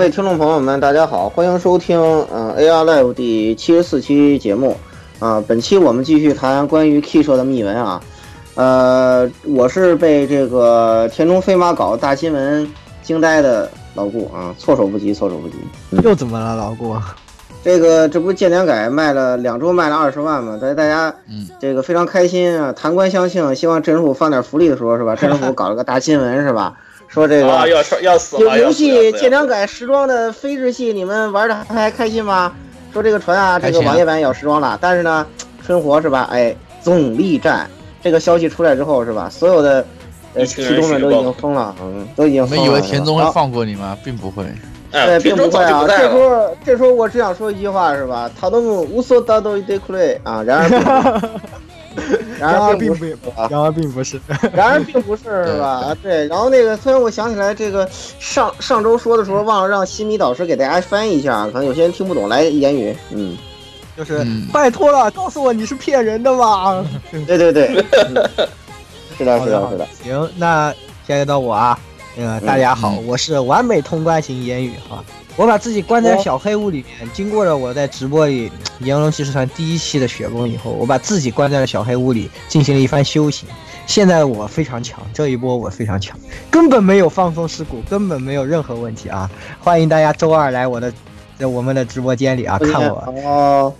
各位听众朋友们，大家好，欢迎收听嗯 AR Live 第七十四期节目啊。本期我们继续谈关于 K 社的秘闻啊。呃，我是被这个田中飞马搞大新闻惊呆的老顾啊，措手不及，措手不及。又怎么了，老顾？这个这不建良改卖了两周卖了二十万嘛？大大家这个非常开心啊，谈官相庆，希望镇政府放点福利的时候是吧？镇政府搞了个大新闻是吧？说这个要要死了，游戏尽量改时装的非日系，你们玩的还开心吗？说这个船啊，这个网页版要时装了，但是呢，春活是吧？哎，总力战这个消息出来之后是吧？所有的呃其中们都已经疯了，嗯，都已经疯了。你以为田中会放过你吗？并不会，对，并不会啊。这时候这时候我只想说一句话是吧？他都无所得都一堆苦累啊，然而。然而并不，然而并不是，然而并不是，是吧？对，然后那个，虽然我想起来，这个上上周说的时候忘了让新米导师给大家翻译一下，可能有些人听不懂。来，言语，嗯，就是拜托了，告诉我你是骗人的吧？对对对，是的，是的，是的。行，那现在到我啊，那个大家好，我是完美通关型言语哈。我把自己关在小黑屋里面，经过了我在直播里《炎龙骑士团》第一期的雪崩以后，我把自己关在了小黑屋里，进行了一番修行。现在我非常强，这一波我非常强，根本没有放松事故，根本没有任何问题啊！欢迎大家周二来我的，在我们的直播间里啊，看我。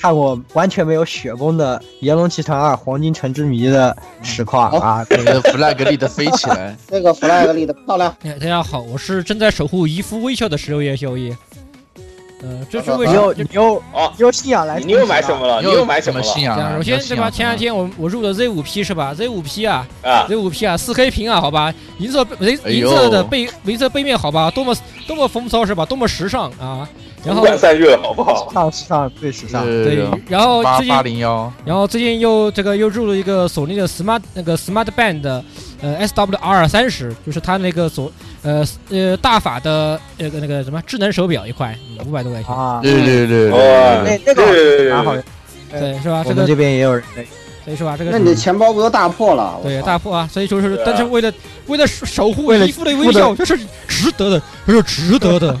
看我完全没有血崩的《炎龙奇团二：黄金城之谜》的实况啊！这个 flag 立的飞起来，这个 flag 立的漂亮。大家好，我是正在守护一夫微笑的十六夜宵夜。呃，这是为什么？你又哦，又信仰来？你又买什么了？你又买什么信仰？首先对吧？前两天我我入的 Z 五 P 是吧？Z 五 P 啊啊，Z 五 P 啊，四 K 屏啊，好吧，银色银银色的背银色背面好吧？多么多么风骚是吧？多么时尚啊！然后散热好不好？上时尚最时尚。对，然后最近八零幺，然后最近又这个又入了一个索尼的 Smart 那个 Smart Band，呃 SWR 三十，就是它那个索呃呃大法的那个那个什么智能手表一块，五百多块钱啊。对对对，那那个蛮好，对是吧？我们这边也有人，所以是吧？这个那你的钱包不都大破了？对，大破啊！所以就是，但是为了为了守护衣服的微笑，这是值得的，这是值得的。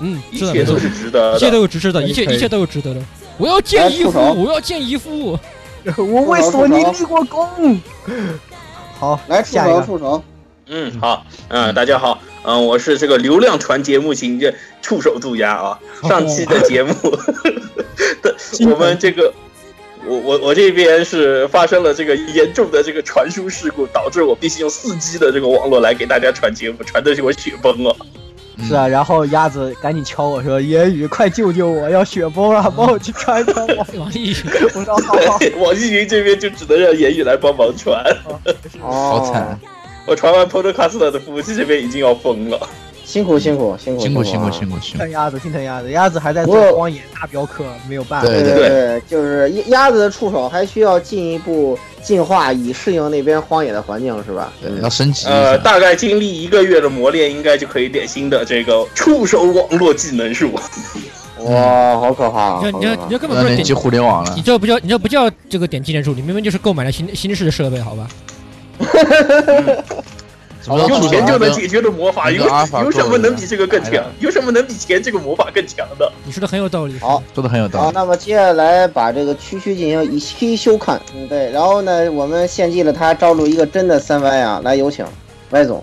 嗯，一切都是值得，一切都是值得的，一切一切都是值得的。我要见姨夫，我要见姨夫，我为索尼立过功。好，来出手出手。嗯，好，嗯，大家好，嗯，我是这个流量传节目型的触手渡鸦啊。上期的节目 的我们这个，我我我这边是发生了这个严重的这个传输事故，导致我必须用四 G 的这个网络来给大家传节目，传的是我雪崩了。是啊，然后鸭子赶紧敲我说：“言语，快救救我，要雪崩了，帮我去传传网网易云。”我说：“好。”网易云这边就只能让言语来帮忙传。好惨！我传完 Podcast 的服务器这边已经要疯了。辛苦辛苦辛苦辛苦辛苦辛苦辛苦！疼鸭子，心疼鸭子，鸭子还在做荒野大镖客，没有办法。对对对，就是鸭子的触手还需要进一步进化，以适应那边荒野的环境，是吧？对，要升级。呃，大概经历一个月的磨练，应该就可以点新的这个触手网络技能术。哇，好可怕！你这你这根本不是点击互联网了，你这不叫你这不叫这个点技能术，你明明就是购买了新新式的设备，好吧？用钱就能解决的魔法，有有什么能比这个更强？有什么能比钱这个魔法更强的？你说的很有道理。好，说的很有道理。好，那么接下来把这个区区进行一期休看。嗯，对。然后呢，我们献祭了他，招录一个真的三歪啊！来，有请歪总。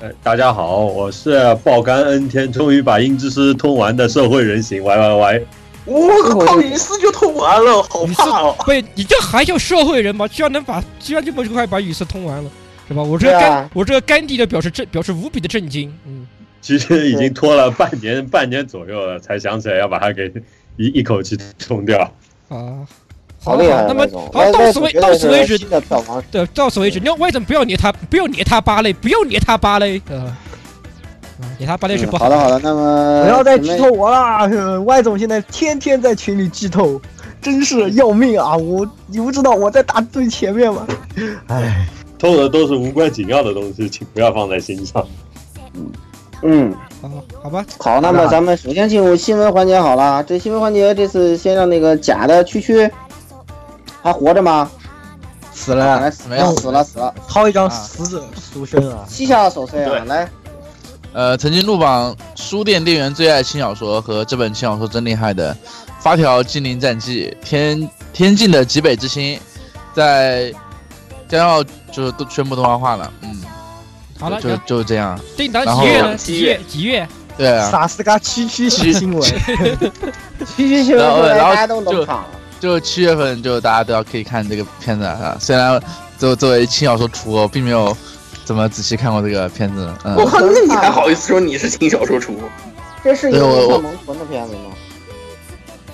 哎，大家好，我是爆肝 N 天，终于把阴之师通完的社会人形 Y Y Y。我靠，雨丝就通完了，好怕哦！不，你这还叫社会人吗？居然能把，居然这么快把雨丝通完了。是吧？我这个甘，我这个甘地的表示震，表示无比的震惊。嗯，其实已经拖了半年，半年左右了，才想起来要把它给一一口气冲掉。啊，好厉害！那么好，到此为到此为止。对，到此为止。你要外总不要捏他，不要捏他芭蕾，不要捏他芭蕾。呃，捏他芭蕾是不好的。好的，那么不要再剧透我了。外总现在天天在群里剧透，真是要命啊！我你不知道我在打最前面吗？哎。偷的都是无关紧要的东西，请不要放在心上。嗯嗯，好，好吧。好，那么咱们首先进入新闻环节好了。这新闻环节这次先让那个假的区区还活着吗？死了，死了，死了，死了。掏一张死者书生啊！膝下手碎啊，来。呃，曾经入榜书店店员最爱轻小说和这本轻小说真厉害的《发条精灵战记》天天境的极北之星，在将要就是都全部动画化了，嗯，好了，就就这样，定档然后几月几月？几月？对啊，萨斯嘎区区新新闻，区区新闻然后就冷场了。就七月份就大家都要可以看这个片子了啊。虽然作作为轻小说厨，我并没有怎么仔细看过这个片子，嗯，我靠，那你还好意思说你是轻小说厨？这是一个对我我蒙存的片子吗？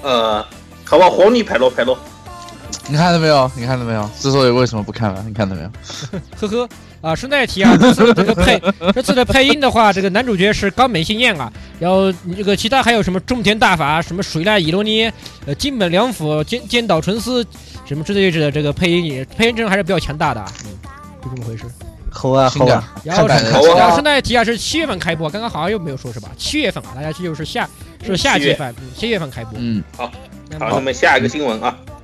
呃，好吧，黄泥拍喽拍喽。你看到没有？你看到没有？之所以为什么不看了，你看到没有？呵呵啊，顺带提啊，这次这个配 这次的配音的话，这个男主角是冈本信彦啊，然后这个其他还有什么种田大法、什么水濑伊罗尼、呃金本良辅、尖尖岛纯司什么之类的这个配音也配音阵容还是比较强大的啊，嗯，就这么回事。猴啊性感猴啊，然后看感好啊然后顺带一提啊，是七月份开播，刚刚好像又没有说是吧？七月份啊，大家就是下是夏季份，嗯七月份开播。嗯，好，那么那么下一个新闻啊，嗯，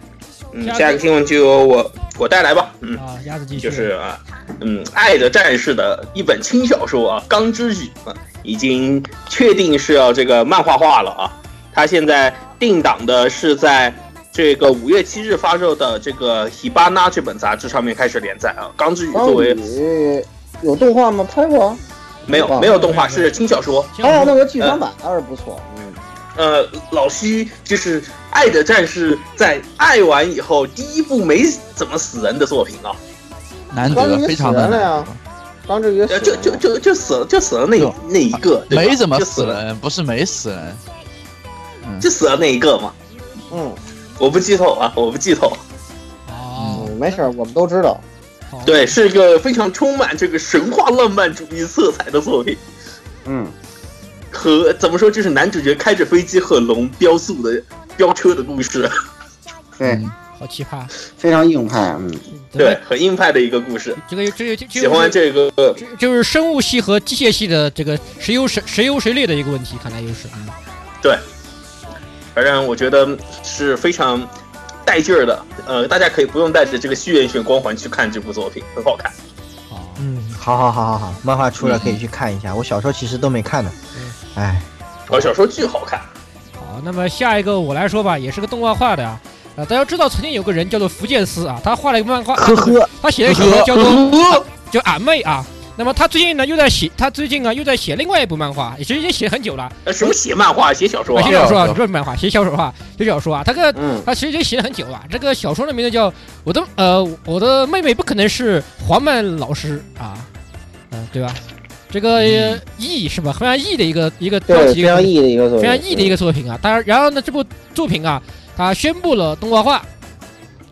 下一个下一个新闻就由我我带来吧，嗯。啊，鸭子继续。就是啊，嗯，《爱的战士》的一本轻小说啊，《钢之羽》啊，已经确定是要这个漫画化了啊。它现在定档的是在这个五月七日发售的这个《Hibana》这本杂志上面开始连载啊。《钢之羽》作为有动画吗？拍过啊。没有没有动画，是轻小说。哎呀，那个剧场版倒是不错。嗯，呃，老西就是《爱的战士》在爱完以后第一部没怎么死人的作品啊，难得非常难人了呀。得，钢之宇死呃，就就就就死了，就死了那那一个，对没怎么就死人，不是没死人，就死了那一个嘛。嗯。我不剧透啊，我不剧透。哦，嗯，没事，我们都知道。对，是一个非常充满这个神话浪漫主义色彩的作品，嗯，和怎么说，就是男主角开着飞机和龙飙速的飙车的故事，对，嗯好奇葩。非常硬派。嗯，对，，很硬派的一个故事。这个这个这喜欢这个，就是生物系和机械系的这个谁优谁谁优谁劣的一个问题，看来又是。嗯对，反正我觉得是非常带劲儿的。呃，大家可以不用带着这个虚元玄光环去看这部作品，很好看。好，嗯，好好好好好，漫画出了可以去看一下，我小时候其实都没看呢嗯，哎，我小说巨好看，好，那么下一个我来说吧，也是个动画画的啊。啊，大家知道曾经有个人叫做福建斯啊，他画了一个漫画，呵呵，他写了一个小说叫做叫俺妹啊。那么他最近呢又在写，他最近啊又在写另外一部漫画，也其实已经写很久了，呃，什么写漫画、写小说写？小说啊，不是漫画，写小说啊，写小说啊。他个嗯，他其实已经写了很久了。这个小说的名字叫《我的呃我的妹妹不可能是黄曼老师》啊，嗯、对吧？这个呃义是吧？非常 E 的一个一个对，非常标题非常 E 的一个作品，非常 E 的一个作品啊。当然，然后呢，这部作品啊，它宣布了动画化。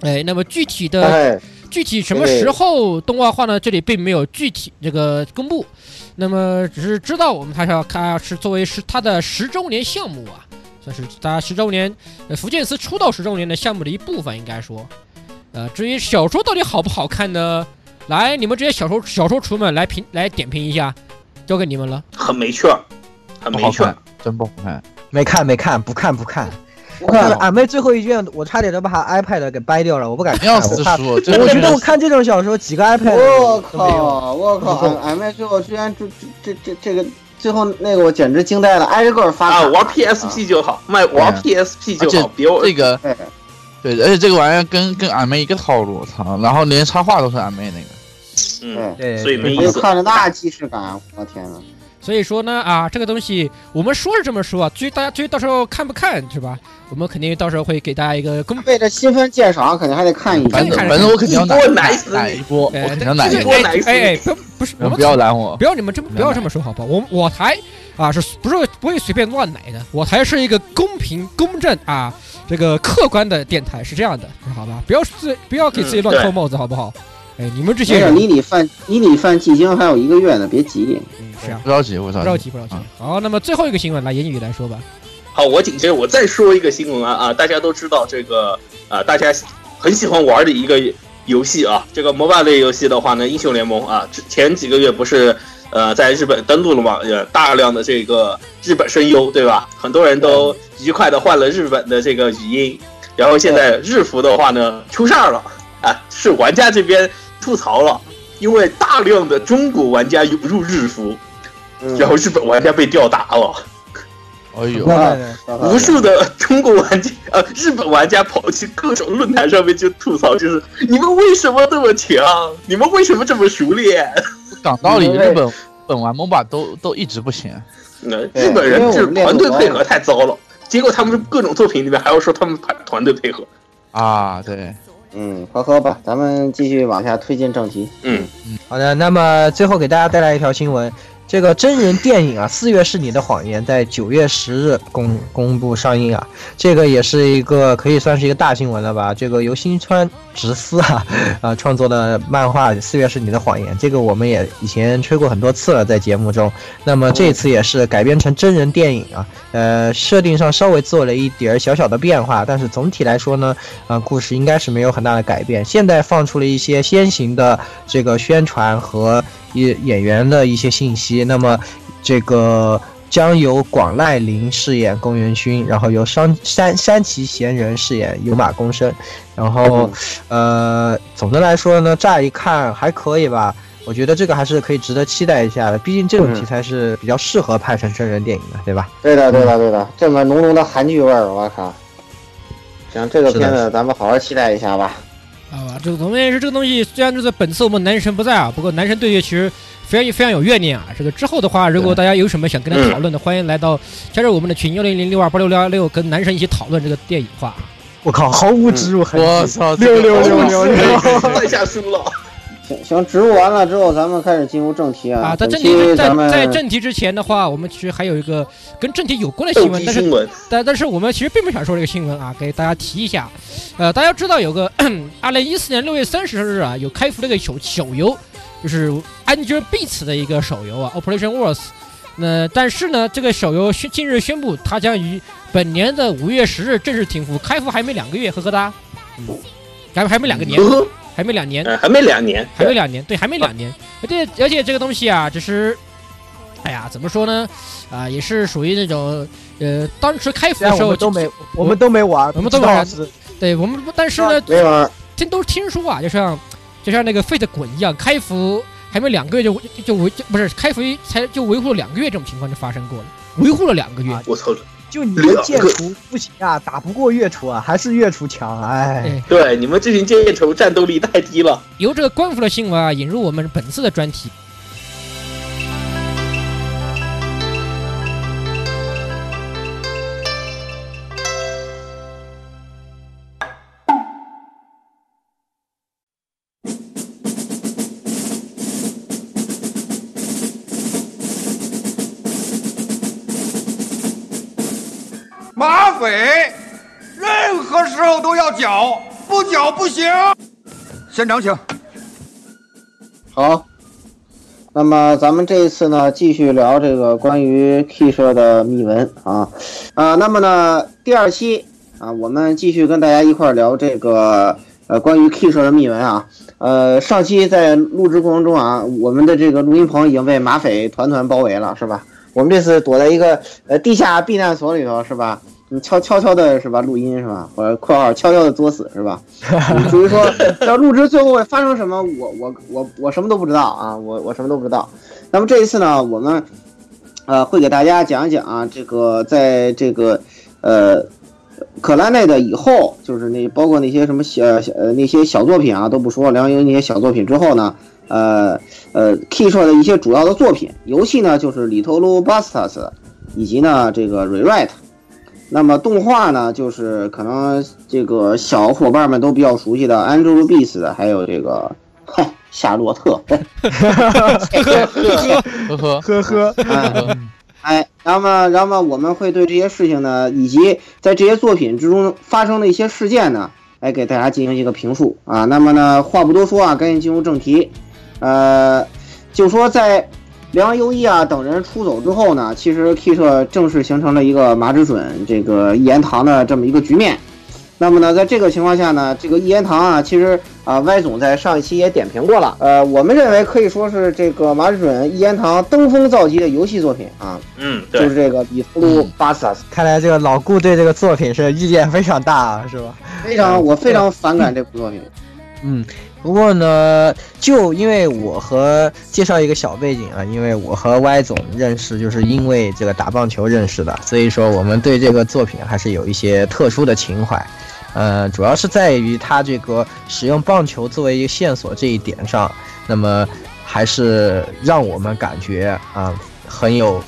哎，那么具体的哎，具体什么时候动画化呢？这里并没有具体这个公布，那么只是知道我们它是要它是作为是它的十周年项目啊，算是它十周年呃福建司出道十周年的项目的一部分，应该说。呃，至于小说到底好不好看呢？来，你们这些小说小说厨们来评来点评一下，交给你们了。很没趣儿，很没趣真不好看。没看没看不看不看，不看了。俺妹最后一卷，我差点都把她 iPad 给掰掉了，我不敢看。死我觉得我看这种小说，几个 iPad 我。靠！我靠！俺俺妹最后居然这这这这个最后那个我简直惊呆了，挨着个儿发啊，卡玩 PSP 就好，卖玩 PSP 就好，别玩这个对对，而且这个玩意儿跟跟俺妹一个套路，我操！然后连插画都是俺妹那个。嗯，对，所以没我就意思。看着那既视感，我天呐！所以说呢，啊，这个东西我们说是这么说啊，至于大家至于到时候看不看是吧？我们肯定到时候会给大家一个公为了新番鉴赏，肯定还得看一眼。反正看着反正我肯定要奶奶一波，我哎肯定要奶一波这个哎奶死哎哎，不不是我们不要拦我不。要你们这么不要这么说好不好？我我台啊是不是不会随便乱奶的？我台是一个公平公正啊这个客观的电台，是这样的，好吧？不要自不要给自己乱扣帽子，好不好？哎，你们这些人，离你犯离你犯寂静还有一个月呢，别急。嗯，是啊，不着急，不着急。不着急不着急。好，那么最后一个新闻来言语来说吧。好，我紧接着我再说一个新闻啊啊！大家都知道这个啊，大家很喜欢玩的一个游戏啊，这个 MOBA 类游戏的话呢，英雄联盟啊，之前几个月不是呃在日本登陆了嘛，呃大量的这个日本声优对吧？很多人都愉快的换了日本的这个语音，然后现在日服的话呢出事儿了啊，是玩家这边吐槽了，因为大量的中国玩家涌入日服。嗯然后日本玩家被吊打了，哎呦，啊 无数的中国玩家呃日本玩家跑去各种论坛上面就吐槽，就是你们为什么这么强？你们为什么这么熟练？讲道理，日本本玩 MOBA 都都一直不行。那日本人就是团队配合太糟了，结果他们各种作品里面还要说他们团团队配合。啊，对，嗯，呵呵吧，咱们继续往下推进正题。嗯，好的，那么最后给大家带来一条新闻，这个真人电影啊，《四月是你的谎言》在九月十日公公布上映啊，这个也是一个可以算是一个大新闻了吧？这个由新川直司啊 啊创作的漫画《四月是你的谎言》，这个我们也以前吹过很多次了，在节目中。那么这次也是改编成真人电影啊，呃，设定上稍微做了一点儿小小的变化，但是总体来说呢，啊、故事应该是没有很大的改变。现在放出了一些先行的这个宣传和演演员的一些信息，那么这个。将由广濑铃饰演宫原勋，然后由山山山崎贤人饰演有马公生，然后，呃，总的来说呢，乍一看还可以吧，我觉得这个还是可以值得期待一下的，毕竟这种嗯题材是比较适合拍成真人电影的，对吧？对的，对的，对的，这么浓浓的韩剧味儿，我靠！行，这个片子咱们好好期待一下吧。啊，这个东西是这个东西，虽然就是本次我们男神不在啊，不过男神对决其实非常非常有怨念啊。这个之后的话，如果大家有什么想跟他讨论的，欢迎来到加入我们的群幺零零六二八六六二六，跟男神一起讨论这个电影化。我靠，毫无植入痕迹。我操，六六六六六太下输了。行行，植入完了之后，咱们开始进入正题啊。啊，在正题在在正题之前的话，我们其实还有一个跟正题有关的斗新闻，但是但但是我们其实并不想说这个新闻啊，给大家提一下。呃，大家知道有个 二零一四年六月三十日啊，有开服了一个手手游，就是《Angel Beats》的一个手游啊，《Operation Wars》。那但是呢，这个手游宣近日宣布，它将于本年的五月十日正式停服，开服还没两个月，呵呵哒，嗯，还还没两个年，呵呵，还没两年。呃还没两年，还没两年，对，还没两年。而且而且这个东西啊，只是，哎呀，怎么说呢？啊、也是属于那种，呃，当时开服的时候都没，我们都没玩，我们都没玩对我们，但是呢，没玩，听都听说啊，就像就像那个 Fate 滚一样，开服还没两个月就就就维就不是开服才就维护了两个月，这种情况就发生过了，维护了两个月。啊我操！就你们剑厨不行啊，打不过月厨啊，还是月厨强，哎哎，对，你们这群剑厨战斗力太低了。由这个官服的新闻啊，引入我们本次的专题。候都要缴，不脚不行。县长，请。好。那么咱们这一次呢，继续聊这个关于 K 社的秘闻啊啊。那么呢，第二期啊，我们继续跟大家一块儿聊这个呃关于 K 社的秘闻啊。呃，上期在录制过程中啊，我们的这个录音棚已经被马匪团团包围了，是吧？我们这次躲在一个呃地下避难所里头，是吧？你悄悄悄的是吧？录音是吧？或者括号悄悄的作死是吧？嗯至于说 要录制最后会发生什么，我我我我什么都不知道啊，我我什么都不知道。那么这一次呢，我们呃会给大家讲一讲啊，这个在这个呃可兰内的以后，就是那包括那些什么小小呃那些小作品啊都不说，然后有那些小作品之后呢，呃呃 K 社的一些主要的作品，游戏呢就是里头路 Bastas，以及呢这个 Rewrite。那么动画呢，就是可能这个小伙伴们都比较熟悉的 Angelabeats，的还有这个 夏洛特，呵呵，呵呵，哎哎，然后呢，然后呢，我们会对这些事情呢，以及在这些作品之中发生的一些事件呢，来给大家进行一个评述啊。那么呢，话不多说啊，赶紧进入正题。呃，就说在梁优一啊等人出走之后呢，其实 K 社正式形成了一个麻之准这个一言堂的这么一个局面。那么呢，在这个情况下呢，这个一言堂啊，其实啊，Y 总在上一期也点评过了。呃，我们认为可以说是这个麻之准一言堂登峰造极的游戏作品啊，嗯，对就是，这个《比图鲁巴斯塔斯看来这个老顾对这个作品是意见非常大，是吧？》，非常我非常反感这部作品。嗯，不过呢，就因为我和介绍一个小背景啊，因为我和 Y 总认识就是因为这个打棒球认识的，所以说我们对这个作品还是有一些特殊的情怀。呃，主要是在于它这个使用棒球作为一个线索这一点上，那么还是让我们感觉啊很有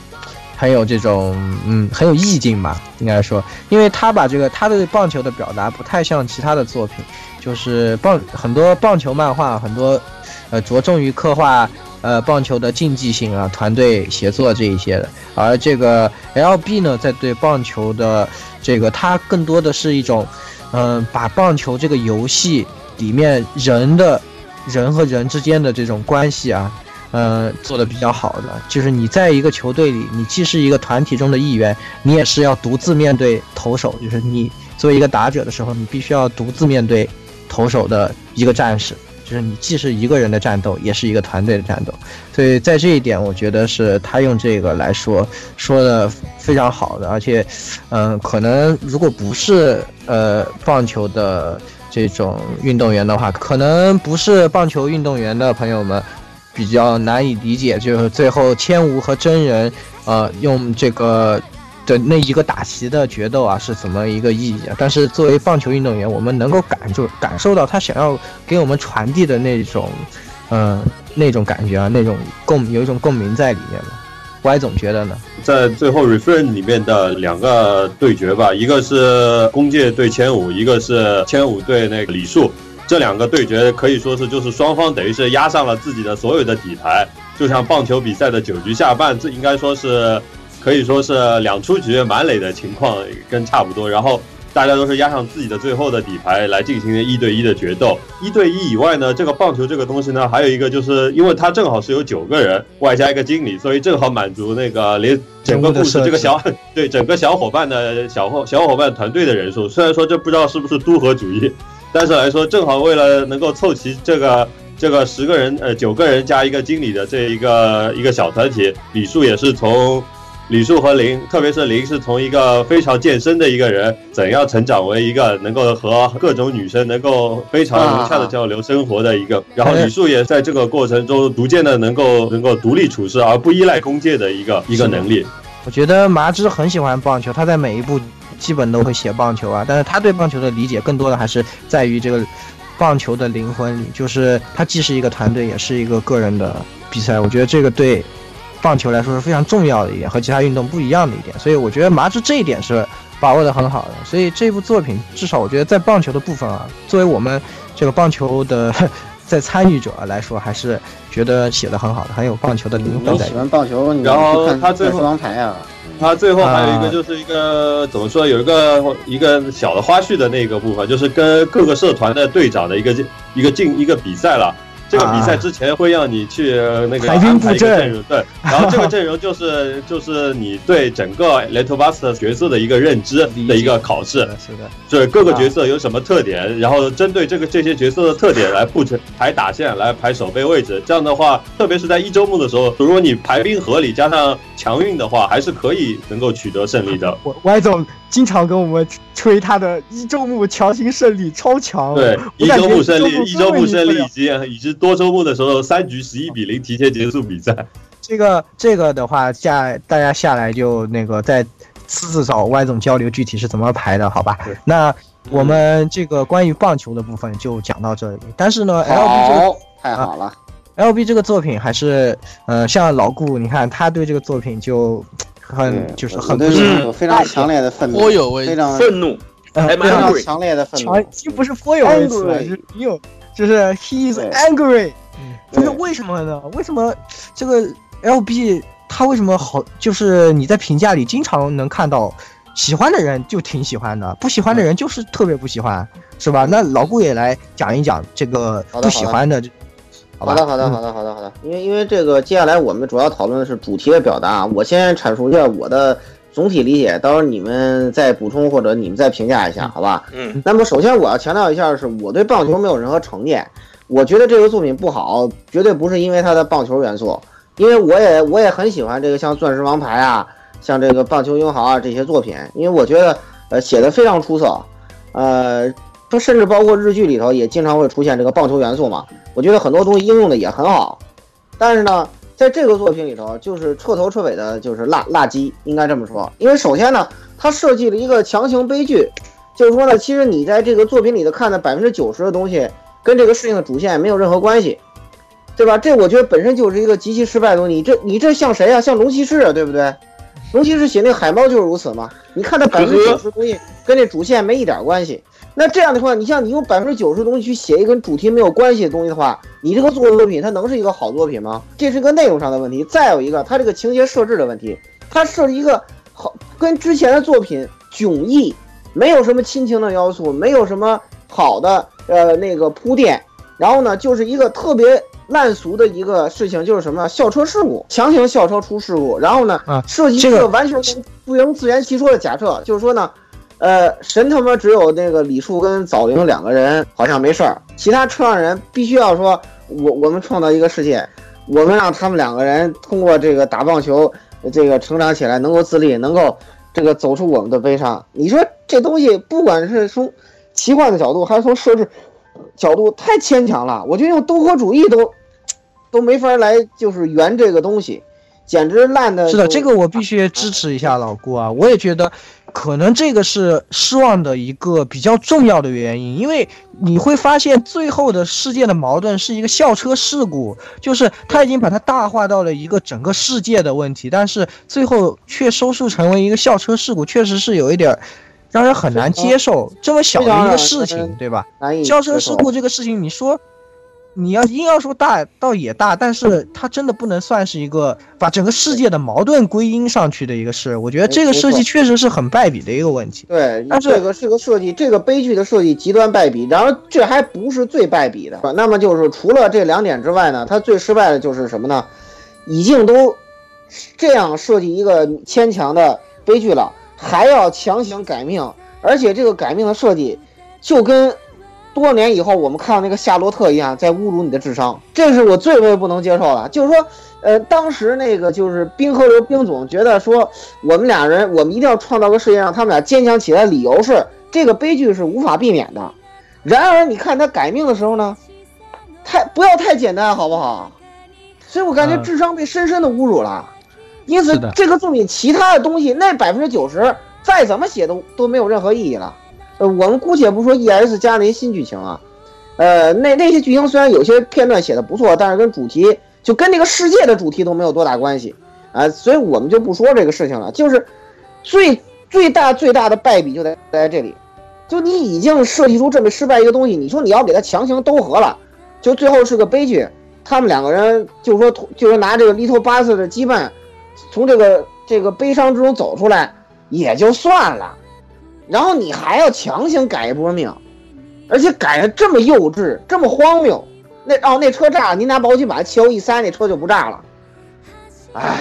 很有这种嗯很有意境吧，应该说，因为他把这个他对棒球的表达不太像其他的作品，就是棒很多棒球漫画很多呃着重于刻画呃棒球的竞技性啊团队协作这一些的，而这个 LB 呢在对棒球的这个它更多的是一种。嗯，把棒球这个游戏里面人的，人和人之间的这种关系啊，呃，做的比较好的，就是你在一个球队里，你既是一个团体中的一员，你也是要独自面对投手，就是你作为一个打者的时候，你必须要独自面对投手的一个战士。就是你既是一个人的战斗，也是一个团队的战斗，所以在这一点，我觉得是他用这个来说说的非常好的，而且，嗯，可能如果不是呃棒球的这种运动员的话，可能不是棒球运动员的朋友们比较难以理解，就是最后千无和真人呃用这个。的那一个打旗的决斗啊，是怎么一个意义啊？但是作为棒球运动员，我们能够感受感受到他想要给我们传递的那种，嗯，那种感觉啊，那种共有一种共鸣在里面的。歪总觉得呢？在最后 refrain 里面的两个对决吧，一个是弓界对千武，一个是千武对那个李树，这两个对决可以说是就是双方等于是压上了自己的所有的底牌，就像棒球比赛的九局下半，这应该说是。可以说是两出局满垒的情况跟差不多，然后大家都是压上自己的最后的底牌来进行一对一的决斗。一对一以外呢，这个棒球这个东西呢，还有一个就是因为它正好是有九个人外加一个经理，所以正好满足那个连整个故事这个小 对整个小伙伴的小伙小伙伴团队的人数。虽然说这不知道是不是都合主义，但是来说正好为了能够凑齐这个这个十个人呃九个人加一个经理的这一个一个小团体，礼数也是从。李树和林，特别是林，是从一个非常健身的一个人，怎样成长为一个能够和各种女生能够非常融洽的交流生活的一个。然后李树也在这个过程中逐渐的能够能够独立处事，而不依赖弓界的一个一个能力。我觉得麻枝很喜欢棒球，他在每一部基本都会写棒球啊，但是他对棒球的理解更多的还是在于这个棒球的灵魂里，就是他既是一个团队，也是一个个人的比赛。我觉得这个对。棒球来说是非常重要的一点，和其他运动不一样的一点，所以我觉得麻枝这一点是把握的很好的。所以这部作品至少我觉得在棒球的部分啊，作为我们这个棒球的 在参与者来说，还是觉得写的很好的，很有棒球的灵魂在。喜欢棒球，然后他最后王牌啊，他最后还有一个就是一个怎么说，有一个一个小的花絮的那个部分，就是跟各个社团的队长的一个一个进一个比赛了。这个比赛之前会让你去那个安排一个阵。容，对，然后这个阵容就是 就是你对整个 Little Buster 角色的一个认知的一个考试，是的，就是各个角色有什么特点，然后针对这个这些角色的特点来布成排打线，来排守备位置。这样的话，特别是在一周目的时候，如果你排兵合理加上强运的话，还是可以能够取得胜利的。我 Y 总经常跟我们吹他的一周目强行胜利超强，对，一周目胜利，一周目胜利以及以及。多周目的时候，三局十一比零提前结束比赛。这个这个的话，下大家下来就那个再私自找 Y 总交流，具体是怎么排的，好吧？那我们这个关于棒球的部分就讲到这里。但是呢，LB 这个太好了，LB 这个作品还是呃，像老顾，你看他对这个作品就很就是很有非常强烈的愤怒，非常愤怒，非常强烈的愤怒，已经不是颇有微词了，是有。就是 he is angry，就是为什么呢？为什么这个 L B 他为什么好？就是你在评价里经常能看到，喜欢的人就挺喜欢的，不喜欢的人就是特别不喜欢，是吧？那老顾也来讲一讲这个不喜欢的。好的，好的，好的，好的，好的。因为因为这个接下来我们主要讨论的是主题的表达，我先阐述一下我的总体理解，到时候你们再补充或者你们再评价一下，好吧？嗯。那么首先我要强调一下，是我对棒球没有任何成见。我觉得这个作品不好，绝对不是因为它的棒球元素，因为我也我也很喜欢这个像《钻石王牌》啊，像这个《棒球英豪》啊这些作品，因为我觉得呃写的非常出色，呃，说甚至包括日剧里头也经常会出现这个棒球元素嘛。我觉得很多东西应用的也很好，但是呢，在这个作品里头，就是彻头彻尾的就是辣辣鸡，应该这么说。因为首先呢，它设计了一个强行悲剧，就是说呢，其实你在这个作品里头看的百分之九十的东西，跟这个事情的主线没有任何关系，对吧？这我觉得本身就是一个极其失败的东西。你这你这像谁啊？像龙骑士啊，对不对？龙骑士写那个海猫就是如此嘛。你看它百分之九十东西跟这主线没一点关系。那这样的话，你像你用百分之九十的东西去写一个跟主题没有关系的东西的话，你这个作作品它能是一个好作品吗？这是个内容上的问题。再有一个，它这个情节设置的问题，它设计一个好跟之前的作品迥异，没有什么亲情的要素，没有什么好的呃那个铺垫，然后呢，就是一个特别烂俗的一个事情，就是什么校车事故，强行校车出事故，然后呢，啊设计一个个完全不能自圆其说的假设，就是说呢。呃，神他妈只有那个李树跟枣灵两个人好像没事儿，其他车上人必须要说，我我们创造一个世界，我们让他们两个人通过这个打棒球，这个成长起来，能够自立，能够这个走出我们的悲伤。你说这东西，不管是从奇幻的角度，还是从设置角度，太牵强了。我觉得用东合主义都都没法来，就是圆这个东西，简直烂的。是的，这个我必须支持一下老顾啊！我也觉得，可能这个是失望的一个比较重要的原因，因为你会发现最后的事件的矛盾是一个校车事故，就是他已经把它大化到了一个整个世界的问题，但是最后却收束成为一个校车事故，确实是有一点儿让人很难接受。这么小的一个事情，对吧？校车事故这个事情，你说你要硬要说大，倒也大，但是它真的不能算是一个把整个世界的矛盾归因上去的一个事。我觉得这个设计确实是很败笔的一个问题。对，但是这个是个设计，这个悲剧的设计极端败笔，然后这还不是最败笔的。那么就是除了这两点之外呢，它最失败的就是什么呢？已经都这样设计一个牵强的悲剧了，还要强行改命，而且这个改命的设计就跟多年以后我们看到那个夏洛特一样，在侮辱你的智商，这是我最为不能接受的。就是说，呃，当时那个就是冰河流冰总觉得说，我们俩人，我们一定要创造个世界让他们俩坚强起来，理由是这个悲剧是无法避免的。然而，你看他改命的时候呢，太不要太简单，好不好？所以我感觉嗯智商被深深的侮辱了。因此，这个作品其他的东西，那百分之九十再怎么写都都没有任何意义了。我们姑且不说 E.S 加那些新剧情啊，呃，那那些剧情虽然有些片段写的不错，但是跟主题就跟那个世界的主题都没有多大关系啊、所以我们就不说这个事情了。就是最最大最大的败笔就在在这里，就你已经设计出这么失败一个东西，你说你要给它强行兜合了，就最后是个悲剧。他们两个人就说，就是拿这个 Little Bass 的羁绊，从这个这个悲伤之中走出来也就算了，然后你还要强行改一波命，而且改的这么幼稚，这么荒谬。那哦，那车炸了，您拿保险把汽油一塞，那车就不炸了。唉，